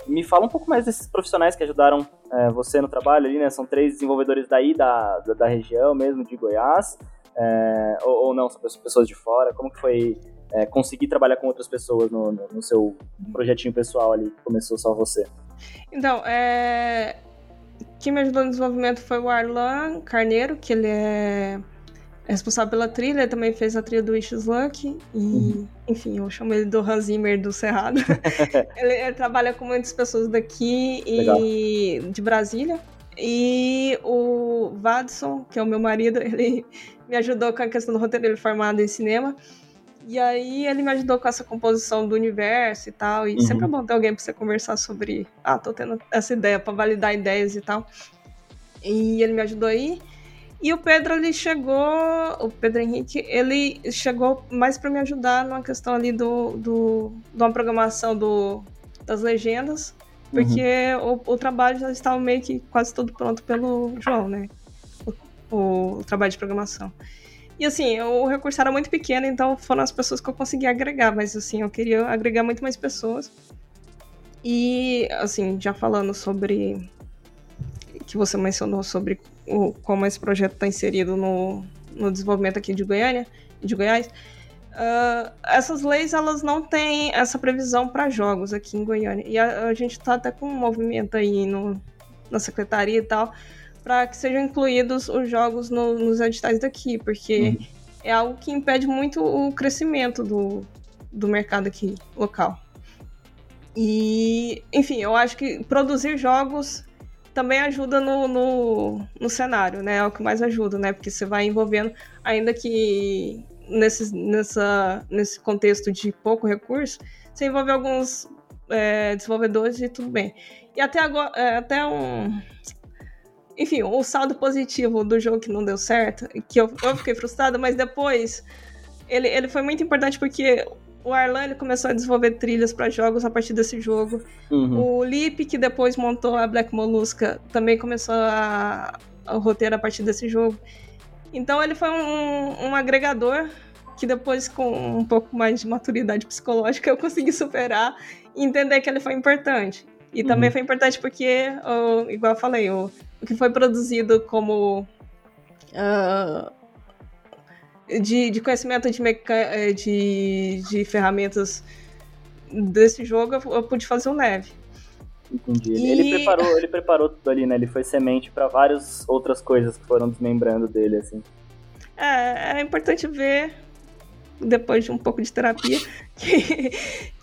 Me fala um pouco mais desses profissionais que ajudaram é, você no trabalho ali, né? São três desenvolvedores daí, da, da, da região mesmo, de Goiás, é, ou, ou, não, são pessoas de fora? Como que foi é, conseguir trabalhar com outras pessoas no, no, no, seu projetinho pessoal ali, que começou só você? Então, é, quem me ajudou no desenvolvimento foi o Arlan Carneiro, que ele é responsável pela trilha, ele também fez a trilha do Wishes Luck, e, uhum. enfim, eu chamo ele do Hans Zimmer do Cerrado. ele, ele, trabalha com muitas pessoas daqui e de Brasília. E o Vadson, que é o meu marido, ele me ajudou com a questão do roteiro, ele é formado em cinema. E aí ele me ajudou com essa composição do universo e tal. E uhum. sempre é bom ter alguém pra você conversar sobre. Ah, tô tendo essa ideia, pra validar ideias e tal. E ele me ajudou aí. E o Pedro, ele chegou. O Pedro Henrique, ele chegou mais para me ajudar numa questão ali do, do, de uma programação do, das legendas. Porque uhum. o, o trabalho já estava meio que quase todo pronto pelo João, né? O, o trabalho de programação. E assim, o recurso era muito pequeno, então foram as pessoas que eu consegui agregar, mas assim, eu queria agregar muito mais pessoas. E assim, já falando sobre que você mencionou sobre o, como esse projeto está inserido no, no desenvolvimento aqui de Goiânia, de Goiás, uh, essas leis elas não têm essa previsão para jogos aqui em Goiânia. E a, a gente está até com um movimento aí no, na secretaria e tal, para que sejam incluídos os jogos no, nos editais daqui, porque uhum. é algo que impede muito o crescimento do, do mercado aqui local. E, enfim, eu acho que produzir jogos também ajuda no, no, no, cenário, né? É o que mais ajuda, né? Porque você vai envolvendo, ainda que nesse, nessa, nesse contexto de pouco recurso, você envolve alguns é, desenvolvedores e tudo bem. E até agora, é, até um, enfim, o saldo positivo do jogo que não deu certo, que eu, eu fiquei frustrada, mas depois ele, ele foi muito importante porque o Arlan ele começou a desenvolver trilhas para jogos a partir desse jogo. Uhum. O Lip, que depois montou a Black Molusca, também começou a, a roteiro a partir desse jogo. Então ele foi um, um agregador que depois, com um pouco mais de maturidade psicológica, eu consegui superar e entender que ele foi importante. E uhum. também foi importante porque, igual eu falei, o, o que foi produzido como uh, de, de, conhecimento de, meca de, de ferramentas desse jogo, eu, eu pude fazer o Neve. Entendi. E... Ele, preparou, ele preparou tudo ali, né? Ele foi semente para várias outras coisas que foram desmembrando dele, assim. É, é importante ver depois de um pouco de terapia, que,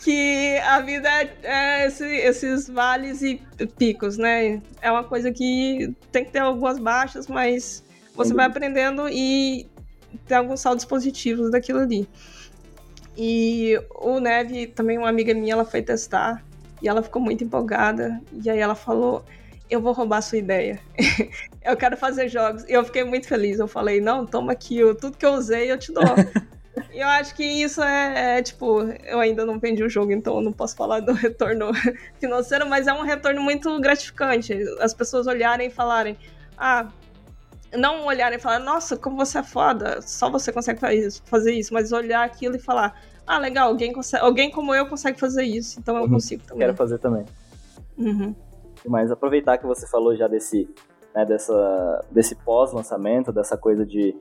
que a vida é esse, esses vales e picos, né? É uma coisa que tem que ter algumas baixas, mas você vai aprendendo e tem alguns saldos positivos daquilo ali. E o Neve, também uma amiga minha, ela foi testar e ela ficou muito empolgada. E aí ela falou: Eu vou roubar a sua ideia. eu quero fazer jogos. E eu fiquei muito feliz. Eu falei: Não, toma aqui, eu, tudo que eu usei eu te dou. E eu acho que isso é, é, tipo, eu ainda não vendi o jogo, então eu não posso falar do retorno financeiro, mas é um retorno muito gratificante. As pessoas olharem e falarem, ah, não olharem e falar, nossa, como você é foda, só você consegue fazer isso, mas olhar aquilo e falar, ah, legal, alguém, consegue, alguém como eu consegue fazer isso, então eu uhum. consigo também. Quero fazer também. Uhum. Mas aproveitar que você falou já desse, né, dessa, desse pós-lançamento, dessa coisa de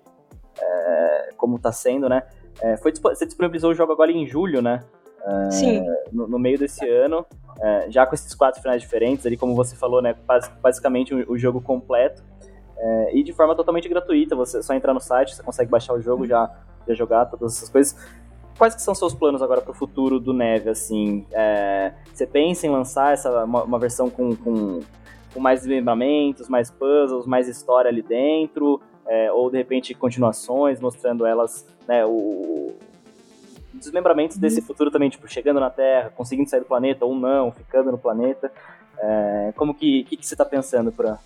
é, como tá sendo, né? É, foi, você disponibilizou o jogo agora em julho, né? É, Sim. No, no, meio desse ano, é, já com esses quatro finais diferentes, ali como você falou, né? Basicamente o, o jogo completo. É, e de forma totalmente gratuita, você só entrar no site, você consegue baixar o jogo, já, já jogar todas essas coisas. Quais que são seus planos agora para o futuro do Neve, assim? É, você pensa em lançar essa, uma, uma versão com, com, com mais desmembramentos, mais puzzles, mais história ali dentro? É, ou de repente continuações mostrando elas, né, o desmembramentos desse uhum. futuro também, tipo, chegando na Terra, conseguindo sair do planeta ou não, ficando no planeta. É, como que, que, que você está pensando para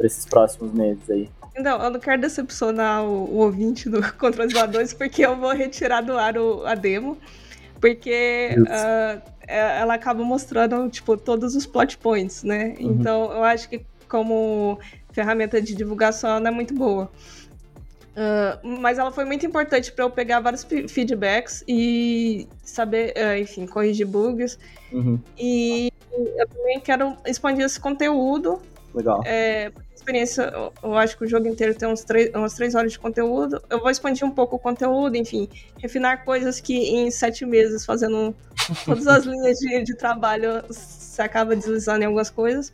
esses próximos meses aí? Não, eu não quero decepcionar o, o ouvinte do Voadores, porque eu vou retirar do ar o, a demo, porque uh, ela acaba mostrando, tipo, todos os plot points, né? Uhum. Então, eu acho que como ferramenta de divulgação não é muito boa. Uh, mas ela foi muito importante para eu pegar vários feedbacks e saber, uh, enfim, corrigir bugs. Uhum. E eu também quero expandir esse conteúdo. Legal. É, experiência, eu acho que o jogo inteiro tem uns três, umas três horas de conteúdo. Eu vou expandir um pouco o conteúdo, enfim, refinar coisas que em sete meses, fazendo todas as linhas de, de trabalho, você acaba deslizando em algumas coisas.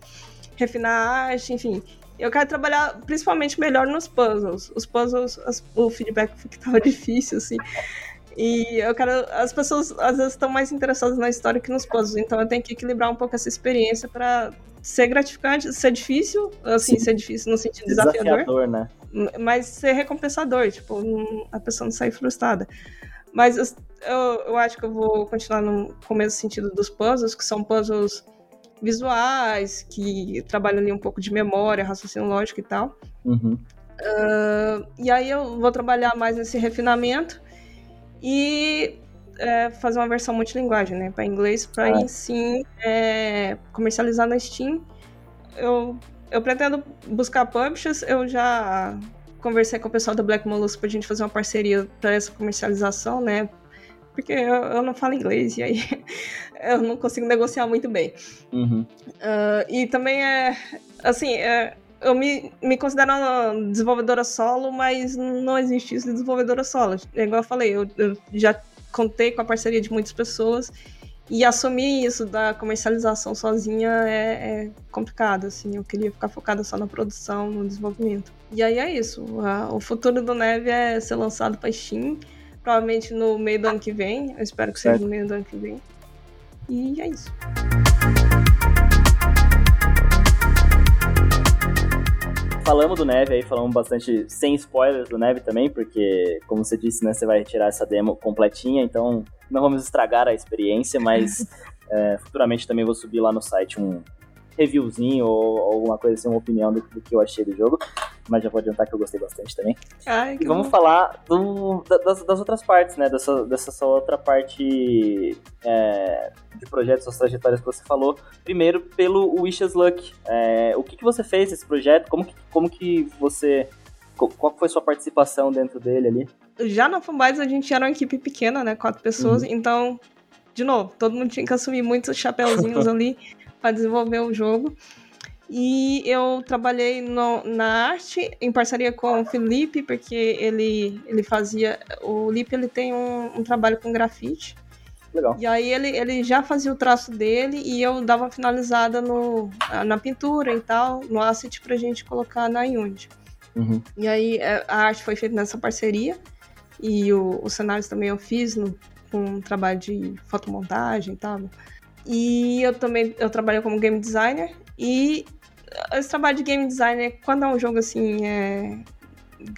Refinar a arte, enfim. Eu quero trabalhar principalmente melhor nos puzzles. Os puzzles, as, o feedback foi que tava difícil, assim. E eu quero. As pessoas às vezes estão mais interessadas na história que nos puzzles, então eu tenho que equilibrar um pouco essa experiência para ser gratificante, ser difícil, assim, Sim. ser difícil no sentido desafiador, desafiador né? mas ser recompensador, tipo, a pessoa não sair frustrada. Mas eu, eu acho que eu vou continuar no, com o mesmo sentido dos puzzles, que são puzzles visuais, que trabalham ali um pouco de memória, raciocínio lógico e tal. Uhum. Uh, e aí eu vou trabalhar mais nesse refinamento e é, fazer uma versão multilinguagem, né? Para inglês, para ah. sim é, comercializar na Steam. Eu, eu pretendo buscar publishers, eu já conversei com o pessoal da Black Mollusk pra gente fazer uma parceria para essa comercialização, né? Porque eu, eu, não falo inglês e aí eu não consigo negociar muito bem. Uhum. Uh, e também é, assim, é, eu me, me considero uma desenvolvedora solo, mas não existe isso de desenvolvedora solo. É igual eu falei, eu, eu já contei com a parceria de muitas pessoas e assumir isso da comercialização sozinha é, é, complicado, assim. Eu queria ficar focada só na produção, no desenvolvimento. E aí é isso. o futuro do Neve é ser lançado para Steam provavelmente no meio do ano que vem. Eu espero que certo. seja no meio do ano que vem. E é isso. Falamos do Neve aí, falamos bastante sem spoilers do Neve também, porque, como você disse, né, você vai retirar essa demo completinha, então não vamos estragar a experiência, mas é, futuramente também vou subir lá no site um, reviewzinho ou, alguma coisa assim, uma opinião do, do, que eu achei do jogo. Mas já vou adiantar que eu gostei bastante também. Ai, e vamos bom. falar do, das, das, outras partes, né? Dessa, dessa sua outra parte é, de projetos, suas trajetórias que você falou. Primeiro, pelo Wishes Luck. É, o que, que você fez nesse projeto? Como que, como que você qual foi sua participação dentro dele ali? Já na Fanbase a gente era uma equipe pequena, né? Quatro pessoas, uhum. então, de novo, todo mundo tinha que assumir muitos chapéuzinhos ali para desenvolver o jogo. E eu trabalhei no, na arte em parceria com o Felipe, porque ele, ele fazia. O Lipe ele tem um, um, trabalho com grafite. Legal. E aí ele, ele já fazia o traço dele e eu dava uma finalizada no, na pintura e tal, no asset pra gente colocar na Unity. Uhum. E aí é, a arte foi feita nessa parceria. E o, os cenários também eu fiz no, com um trabalho de fotomontagem e tal. E eu também eu trabalho como game designer. E esse trabalho de game designer, quando é um jogo assim, é,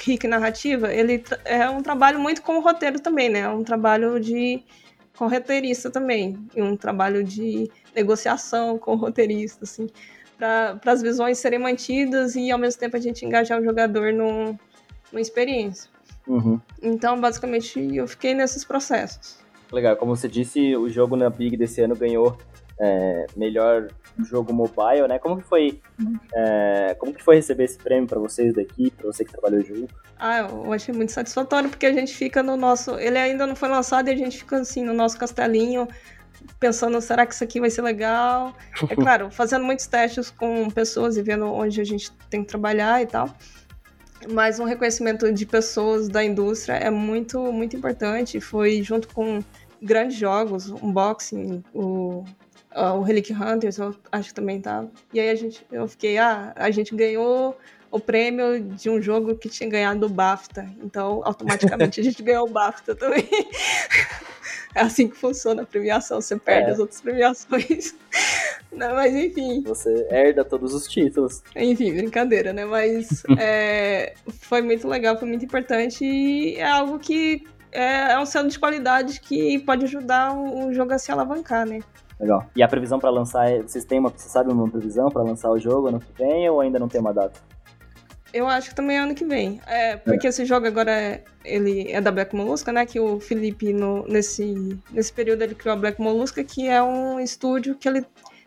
rico em narrativa, ele é um trabalho muito com o roteiro também, né? É um trabalho de com roteirista também. E um trabalho de negociação com o roteirista, assim. Para as visões serem mantidas e ao mesmo tempo a gente engajar o jogador no, numa experiência. Uhum. Então, basicamente, eu fiquei nesses processos. Legal, como você disse, o jogo na Big desse ano ganhou é, melhor jogo mobile, né? Como que foi, é, como que foi receber esse prêmio para vocês da equipe, para você que trabalhou junto? Ah, eu achei muito satisfatório porque a gente fica no nosso, ele ainda não foi lançado e a gente fica assim no nosso castelinho pensando, será que isso aqui vai ser legal? É claro, fazendo muitos testes com pessoas e vendo onde a gente tem que trabalhar e tal. Mas um reconhecimento de pessoas da indústria é muito, muito importante. Foi junto com grandes jogos, unboxing, o, uh, o Relic Hunters, eu acho que também tava. E aí a gente, eu fiquei, ah, a gente ganhou o prêmio de um jogo que tinha ganhado o BAFTA. Então, automaticamente a gente ganhou o BAFTA também. é assim que funciona a premiação, você perde é. as outras premiações. Não, mas enfim. Você herda todos os títulos. Enfim, brincadeira, né? Mas é, foi muito legal, foi muito importante e é algo que é, é um selo de qualidade que pode ajudar o jogo a se alavancar, né? Legal. E a previsão para lançar, vocês têm uma, você sabe uma previsão para lançar o jogo ano que vem ou ainda não tem uma data? Eu acho que também é ano que vem. É, porque é. esse jogo agora é, ele é da Black Molusca, né? Que o Felipe, no, nesse, nesse período, ele criou a Black Molusca, que é um estúdio que ele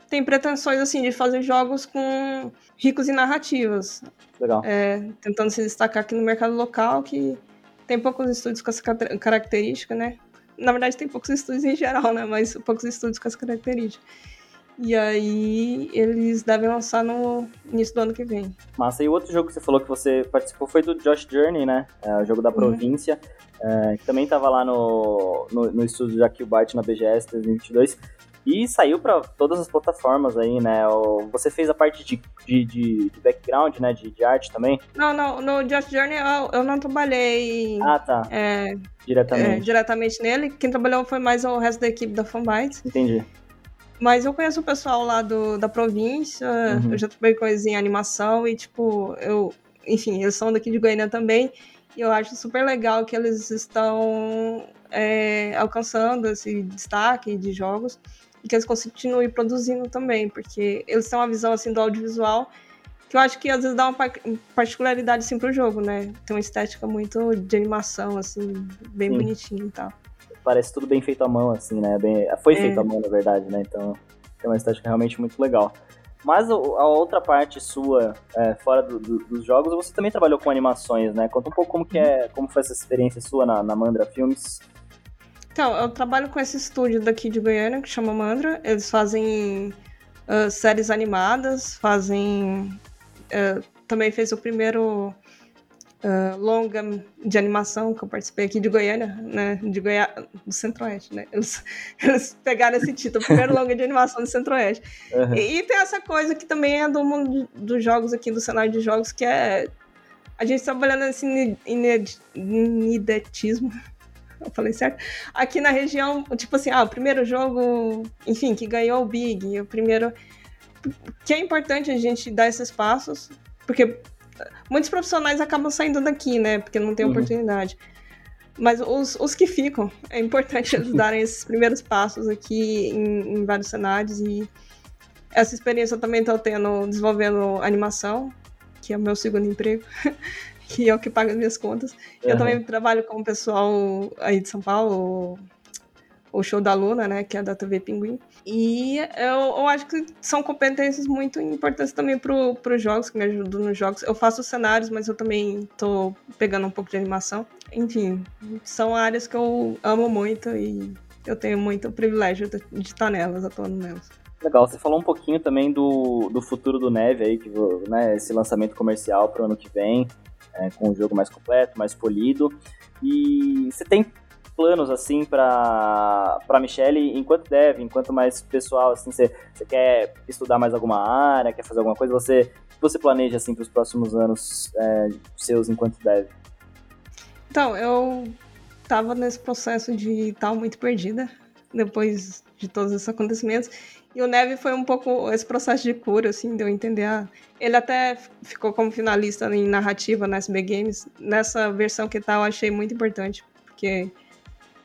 tem pretensões assim de fazer jogos com ricos em narrativas. Legal. É, tentando se destacar aqui no mercado local, que tem poucos estúdios com essa característica, né? Na verdade, tem poucos estúdios em geral, né? Mas poucos estúdios com essa característica. E aí eles devem lançar no início do ano que vem. Massa, e o outro jogo que você falou que você participou foi do Josh Journey, né? É, o jogo da uhum. província, uhum. é, que também estava lá no, no, no estúdio da Killbyte na BGS 2022. E saiu para todas as plataformas aí, né? Você fez a parte de, de, de background, né? De, de, arte também? Não, não. No Just Journey eu, eu não trabalhei. Ah, tá. É, diretamente. É, diretamente nele. Quem trabalhou foi mais o resto da equipe da Fanbytes. Entendi. Mas eu conheço o pessoal lá do, da província, uhum. eu já trabalhei com eles em animação e, tipo, eu. Enfim, eles são daqui de Goiânia também. E eu acho super legal que eles estão é, alcançando esse destaque de jogos e que eles continuem produzindo também, porque eles têm uma visão assim do audiovisual que eu acho que às vezes dá uma particularidade assim pro jogo, né? Tem uma estética muito de animação assim, bem Sim. bonitinho e tal. Parece tudo bem feito à mão assim, né? Bem, foi é. feito à mão na verdade, né? Então tem uma estética realmente muito legal. Mas a outra parte sua, é, fora do, do, dos jogos, você também trabalhou com animações, né? Conta um pouco como que é, como foi essa experiência sua na, na Mandra Filmes. Então, eu trabalho com esse estúdio daqui de Goiânia, que chama Mandra. Eles fazem uh, séries animadas, fazem. Uh, também fez o primeiro uh, longa de animação que eu participei aqui de Goiânia, né? De Goiás, do Centro-Oeste, né? Eles, eles pegaram esse título, o primeiro longa de animação do Centro-Oeste. Uhum. E, e, tem essa coisa que também é do mundo dos jogos aqui, do cenário de jogos, que é a gente trabalhando nesse nidetismo eu falei certo? Aqui na região, tipo assim, ah, o primeiro jogo, enfim, que ganhou o Big, o primeiro. Que é importante a gente dar esses passos, porque muitos profissionais acabam saindo daqui, né? Porque não tem uhum. oportunidade. Mas os, os que ficam, é importante eles darem esses primeiros passos aqui em, em vários cenários. E essa experiência eu também estou tendo desenvolvendo animação, que é o meu segundo emprego. que é o que paga as minhas contas. Uhum. Eu também trabalho com o pessoal aí de São Paulo, o show da Luna, né, que é da TV Pinguim. E eu, eu acho que são competências muito importantes também para os jogos, que me ajudam nos jogos. Eu faço cenários, mas eu também estou pegando um pouco de animação. Enfim, são áreas que eu amo muito e eu tenho muito privilégio de, estar nelas, atuando nelas. Legal, você falou um pouquinho também do, do futuro do Neve aí, que, né, esse lançamento comercial para o ano que vem é, com um jogo mais completo, mais polido. E você tem planos assim para para Michelle enquanto deve, enquanto mais pessoal assim, você, quer estudar mais alguma área, quer fazer alguma coisa, você você planeja assim para os próximos anos é, seus enquanto deve? Então, eu tava nesse processo de estar muito perdida depois de todos esses acontecimentos e o Neve foi um pouco esse processo de cura, assim, de eu entender. Ah, ele até ficou como finalista em narrativa na SB Games. Nessa versão que tá, eu achei muito importante, porque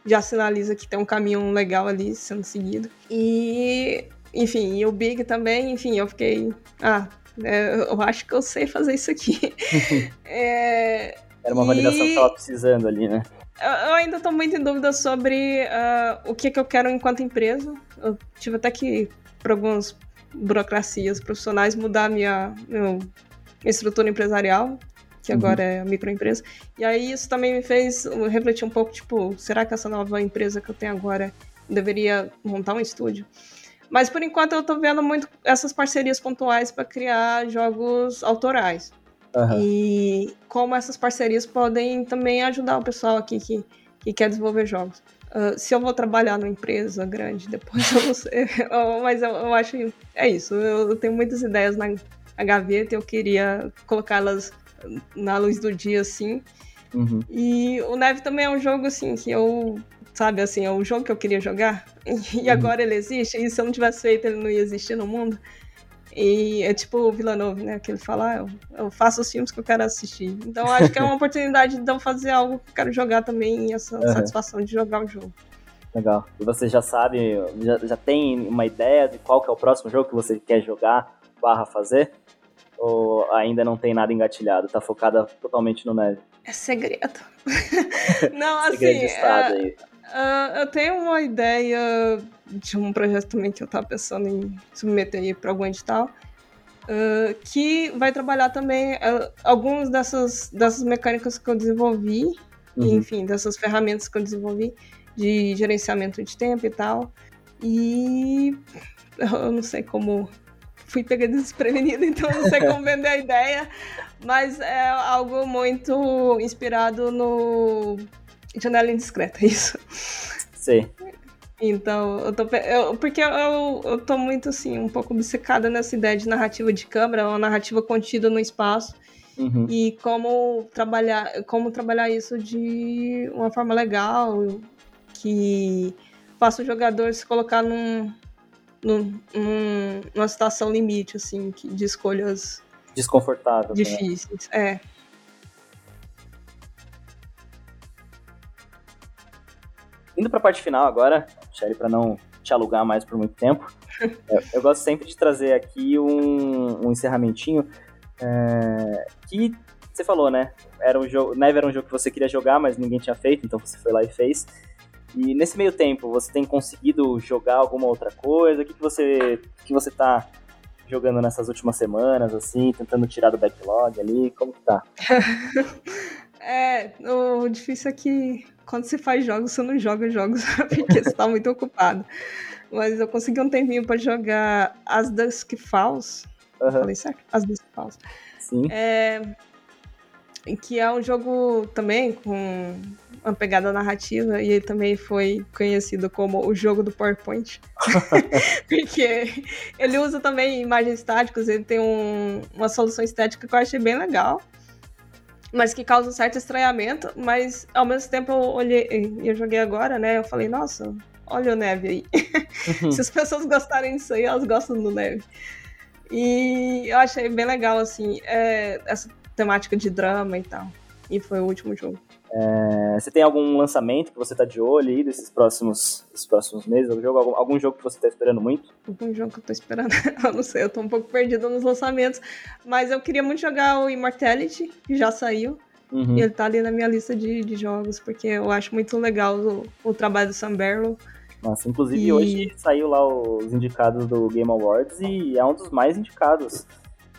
já sinaliza que tem um caminho legal ali sendo seguido. E, enfim, e o Big também, enfim, eu fiquei. Ah, é, eu acho que eu sei fazer isso aqui. é, Era uma validação e... que estava precisando ali, né? Eu ainda estou muito em dúvida sobre uh, o que, que eu quero enquanto empresa. Eu tive até que por algumas burocracias profissionais, mudar minha, meu, minha estrutura empresarial, que agora uhum. é a microempresa. E aí isso também me fez refletir um pouco, tipo, será que essa nova empresa que eu tenho agora deveria montar um estúdio? Mas por enquanto eu tô vendo muito essas parcerias pontuais para criar jogos autorais. Uhum. E como essas parcerias podem também ajudar o pessoal aqui que, que quer desenvolver jogos. Uh, se eu vou trabalhar numa empresa grande, depois eu não sei. Mas eu, eu acho que é isso. Eu, tenho muitas ideias na, gaveta e eu queria colocá-las na luz do dia, assim. Uhum. E o Neve também é um jogo, assim, que eu. Sabe, assim, é um jogo que eu queria jogar. E uhum. agora ele existe. E se eu não tivesse feito, ele não ia existir no mundo. E é tipo o Villanova, né? Que ele fala, ah, eu, eu, faço os filmes que eu quero assistir. Então acho que é uma oportunidade de eu fazer algo que eu quero jogar também e essa uhum. satisfação de jogar o jogo. Legal. E você já sabe, já, já tem uma ideia de qual que é o próximo jogo que você quer jogar barra fazer? Ou ainda não tem nada engatilhado? Tá focada totalmente no neve? É segredo. não, assim. segredo de estado é... aí. Uh, eu tenho uma ideia de um projeto também que eu tava pensando em submeter para algum edital, uh, que vai trabalhar também uh, algumas dessas, dessas mecânicas que eu desenvolvi, uhum. enfim, dessas ferramentas que eu desenvolvi de gerenciamento de tempo e tal. E eu não sei como fui pega desprevenida, então não sei como vender a ideia, mas é algo muito inspirado no Janela Indiscreta, isso. Sim. Então, eu tô. Eu, porque eu, eu tô muito, assim, um pouco obcecada nessa ideia de narrativa de câmera, uma narrativa contida no espaço. Uhum. E como trabalhar, como trabalhar isso de uma forma legal, que faça o jogador se colocar num, num, num, numa situação limite, assim, de escolhas desconfortáveis. Né? Difíceis, né? é. Indo para a parte final agora, Shelly, para não te alugar mais por muito tempo, eu, eu, gosto sempre de trazer aqui um, um encerramentinho é, que você falou, né? Era um jogo, Neve era um jogo que você queria jogar, mas ninguém tinha feito, então você foi lá e fez. E nesse meio tempo, você tem conseguido jogar alguma outra coisa? O que, que você que você tá jogando nessas últimas semanas, assim, tentando tirar do backlog ali? Como que tá? é, o difícil é que quando você faz jogos, você não joga jogos porque você tá muito ocupado. Mas eu consegui um tempinho para jogar As Dusk Falls. Uhum. Falei certo? As Dusk Falls. Sim. É, que é um jogo também com uma pegada narrativa e ele também foi conhecido como o jogo do PowerPoint. Porque ele usa também imagens estáticas, ele tem um, uma solução estética que eu achei bem legal mas que causa um certo estranhamento, mas ao mesmo tempo eu olhei, eu joguei agora, né? Eu falei, nossa, olha o neve aí. Uhum. Se as pessoas gostarem disso aí, elas gostam do neve. E eu achei bem legal, assim, é, essa temática de drama e tal. E foi o último jogo. É, você tem algum lançamento que você tá de olho aí desses próximos, desses próximos meses? Algum jogo, algum, algum jogo que você tá esperando muito? Algum jogo que eu tô esperando? eu não sei, eu tô um pouco perdida nos lançamentos. Mas eu queria muito jogar o Immortality, que já saiu. Uhum. E ele tá ali na minha lista de, de jogos, porque eu acho muito legal o, o trabalho do Sam Barlow. Nossa, inclusive e... hoje saiu lá os indicados do Game Awards e é um dos mais indicados.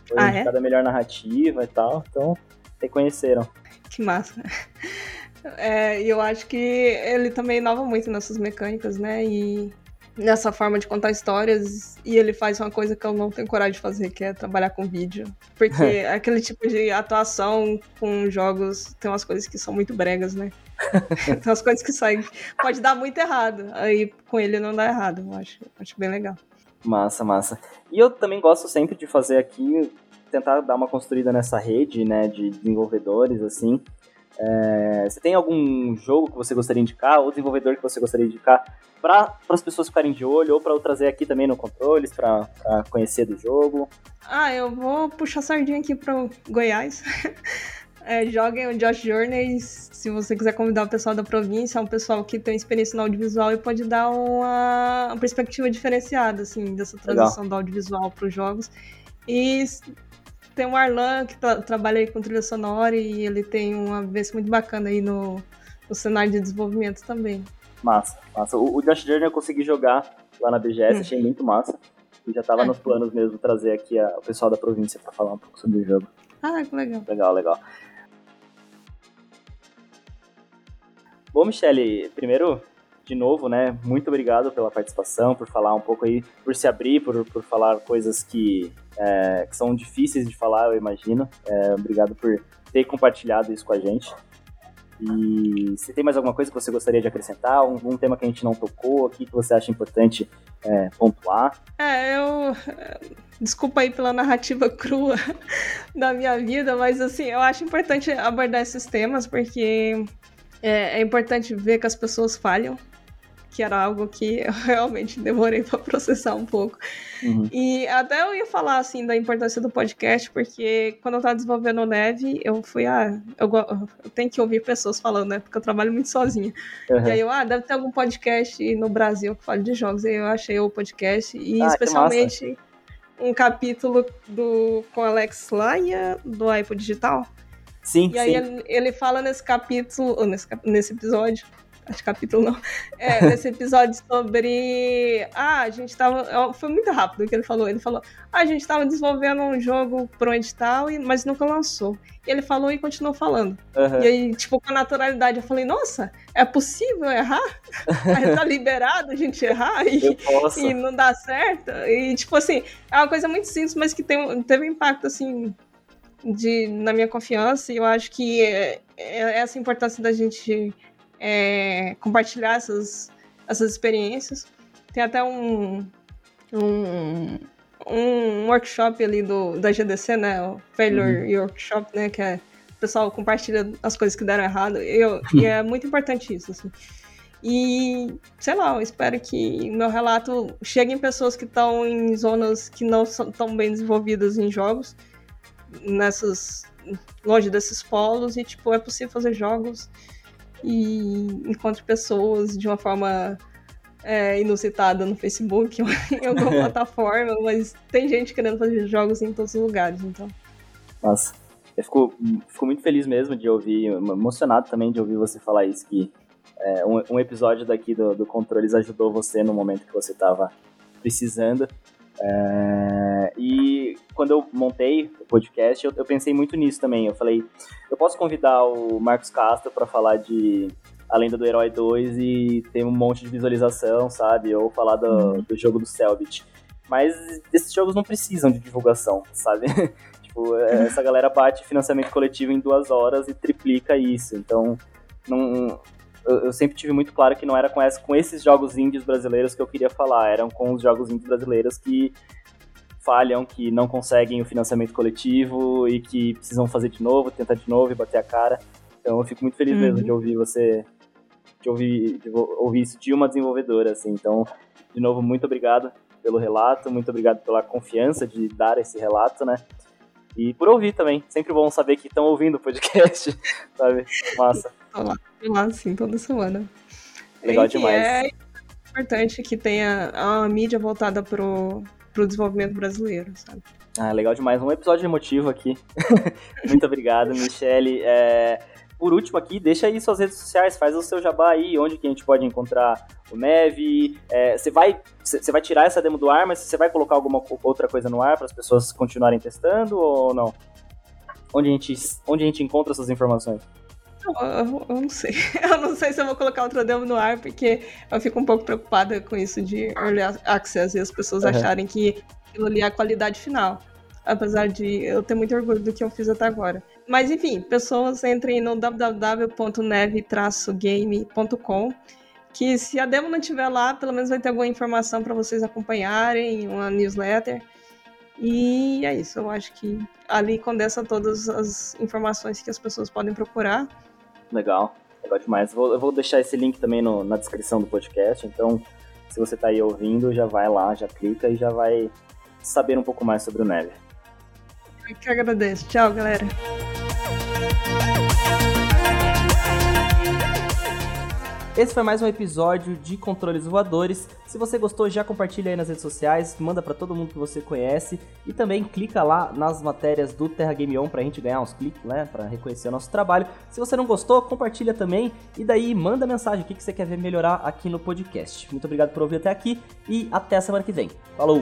Foi ah, é? indicado é? a melhor narrativa e tal, então reconheceram. Que massa. É, e eu acho que ele também inova muito nessas mecânicas, né? E nessa forma de contar histórias. E ele faz uma coisa que eu não tenho coragem de fazer, que é trabalhar com vídeo. Porque aquele tipo de atuação com jogos tem umas coisas que são muito bregas, né? tem umas coisas que saem. Pode dar muito errado. Aí com ele não dá errado. Eu acho, acho bem legal. Massa, massa. E eu também gosto sempre de fazer aqui tentar dar uma construída nessa rede, né, de desenvolvedores, assim. É, você tem algum jogo que você gostaria de indicar, ou desenvolvedor que você gostaria de indicar para as pessoas ficarem de olho, ou para eu trazer aqui também no Controles, para conhecer do jogo? Ah, eu vou puxar sardinha aqui para Goiás. É, joguem o Josh Journey se você quiser convidar o pessoal da província, é um pessoal que tem experiência no audiovisual e pode dar uma, uma perspectiva diferenciada, assim, dessa transição Legal. do audiovisual para os jogos. E tem o Arlan, que tra trabalha aí com trilha sonora e ele tem uma vivência muito bacana aí no, no cenário de desenvolvimento também. Massa, massa. O, o Josh Journey eu consegui jogar lá na BGS, hum. achei muito massa. E já tava é. nos planos mesmo trazer aqui a, o pessoal da província para falar um pouco sobre o jogo. Ah, que legal. Legal, legal. Bom, Michele, primeiro de novo, né? Muito obrigado pela participação, por falar um pouco aí, por se abrir, por, por falar coisas que, é, que são difíceis de falar, eu imagino. É, obrigado por ter compartilhado isso com a gente. E se tem mais alguma coisa que você gostaria de acrescentar, algum tema que a gente não tocou aqui que você acha importante é, pontuar? É, eu. Desculpa aí pela narrativa crua da minha vida, mas assim, eu acho importante abordar esses temas porque é, é importante ver que as pessoas falham que era algo que eu realmente demorei para processar um pouco. Uhum. E até eu ia falar assim da importância do podcast, porque quando eu tava desenvolvendo o Neve, eu fui, ah, eu, eu tenho que ouvir pessoas falando, né? Porque eu trabalho muito sozinha. Uhum. E aí eu, ah, deve ter algum podcast no Brasil que fale de jogos. Aí eu achei o podcast, e ah, especialmente um capítulo do com Alex Laia, do iPod Digital. Sim, e aí ele, ele, fala nesse capítulo, nesse, nesse episódio, que capítulo não, é, nesse episódio sobre. Ah, a gente tava. Foi muito rápido o que ele falou. Ele falou: ah, a gente tava desenvolvendo um jogo pro edital, mas nunca lançou. E ele falou e continuou falando. Uhum. E aí, tipo, com naturalidade, eu falei: nossa, é possível errar? Aí tá liberado a gente errar e, e não dá certo? E, tipo assim, é uma coisa muito simples, mas que tem, teve um impacto, assim, de, na minha confiança. E eu acho que é, é essa importância da gente é, compartilhar essas, essas experiências. Tem até um, um, um workshop ali do, da GDC, né? O Failure uhum. Workshop, né? Que é o pessoal compartilha as coisas que deram errado. Eu, e é muito importante isso, assim. E, sei lá, eu espero que meu relato chegue em pessoas que estão em zonas que não são tão bem desenvolvidas em jogos, nessas longe desses polos, e, tipo, é possível fazer jogos e encontre pessoas de uma forma é, inusitada no Facebook ou em alguma plataforma, mas tem gente querendo fazer jogos em todos os lugares, então. Nossa, eu fico, fico muito feliz mesmo de ouvir, emocionado também de ouvir você falar isso, que é, um, um, episódio daqui do, do Controles ajudou você no momento que você estava precisando. É, e quando eu montei o podcast, eu, eu, pensei muito nisso também. Eu falei, eu posso convidar o Marcos Castro para falar de A Lenda do Herói 2 e ter um monte de visualização, sabe? Ou falar do, uhum. do jogo do Selbit. Mas esses jogos não precisam de divulgação, sabe? tipo, essa galera bate financiamento coletivo em duas horas e triplica isso. Então, não, eu, eu, sempre tive muito claro que não era com, essa, com esses jogos indies brasileiros que eu queria falar, eram com os jogos indies brasileiros que falham, que não conseguem o financiamento coletivo e que precisam fazer de novo, tentar de novo e bater a cara. Então eu fico muito feliz uhum. mesmo de ouvir você, de ouvir, de ouvir isso de uma desenvolvedora, assim. Então, de novo, muito obrigado pelo relato, muito obrigado pela confiança de dar esse relato, né? E por ouvir também. Sempre bom saber que estão ouvindo o podcast, sabe? Massa. Olá, olá, sim, toda semana. Legal demais. É importante que tenha a mídia voltada pro, pro desenvolvimento brasileiro, sabe? Ah, legal demais. Um episódio emotivo aqui. Muito obrigado, Michele. É, por último aqui, deixa aí suas redes sociais, faz o seu jabá aí, onde que a gente pode encontrar o Neve. É, você vai você vai tirar essa demo do ar, mas você vai colocar alguma outra coisa no ar para as pessoas continuarem testando ou não? Onde a gente, onde a gente encontra essas informações? Eu, eu, não sei. Eu não sei se eu vou colocar outra demo no ar, porque eu fico um pouco preocupada com isso de early access e as pessoas uhum. acharem que aquilo ali é a qualidade final. Apesar de eu ter muito orgulho do que eu fiz até agora. Mas enfim, pessoas entrem no www.neve-game.com que se a demo não estiver lá, pelo menos vai ter alguma informação para vocês acompanharem, uma newsletter. E é isso, eu acho que ali condensa todas as informações que as pessoas podem procurar. Legal, legal demais. Vou, eu vou deixar esse link também no, na descrição do podcast, então se você está aí ouvindo, já vai lá, já clica e já vai saber um pouco mais sobre o Neve. Eu que agradeço. Tchau, galera. Esse foi mais um episódio de Controles Voadores. Se você gostou, já compartilha aí nas redes sociais, manda para todo mundo que você conhece e também clica lá nas matérias do Terra Game On pra gente ganhar uns cliques, né, para reconhecer o nosso trabalho. Se você não gostou, compartilha também e daí manda mensagem o que você quer ver melhorar aqui no podcast. Muito obrigado por ouvir até aqui e até semana que vem. Falou!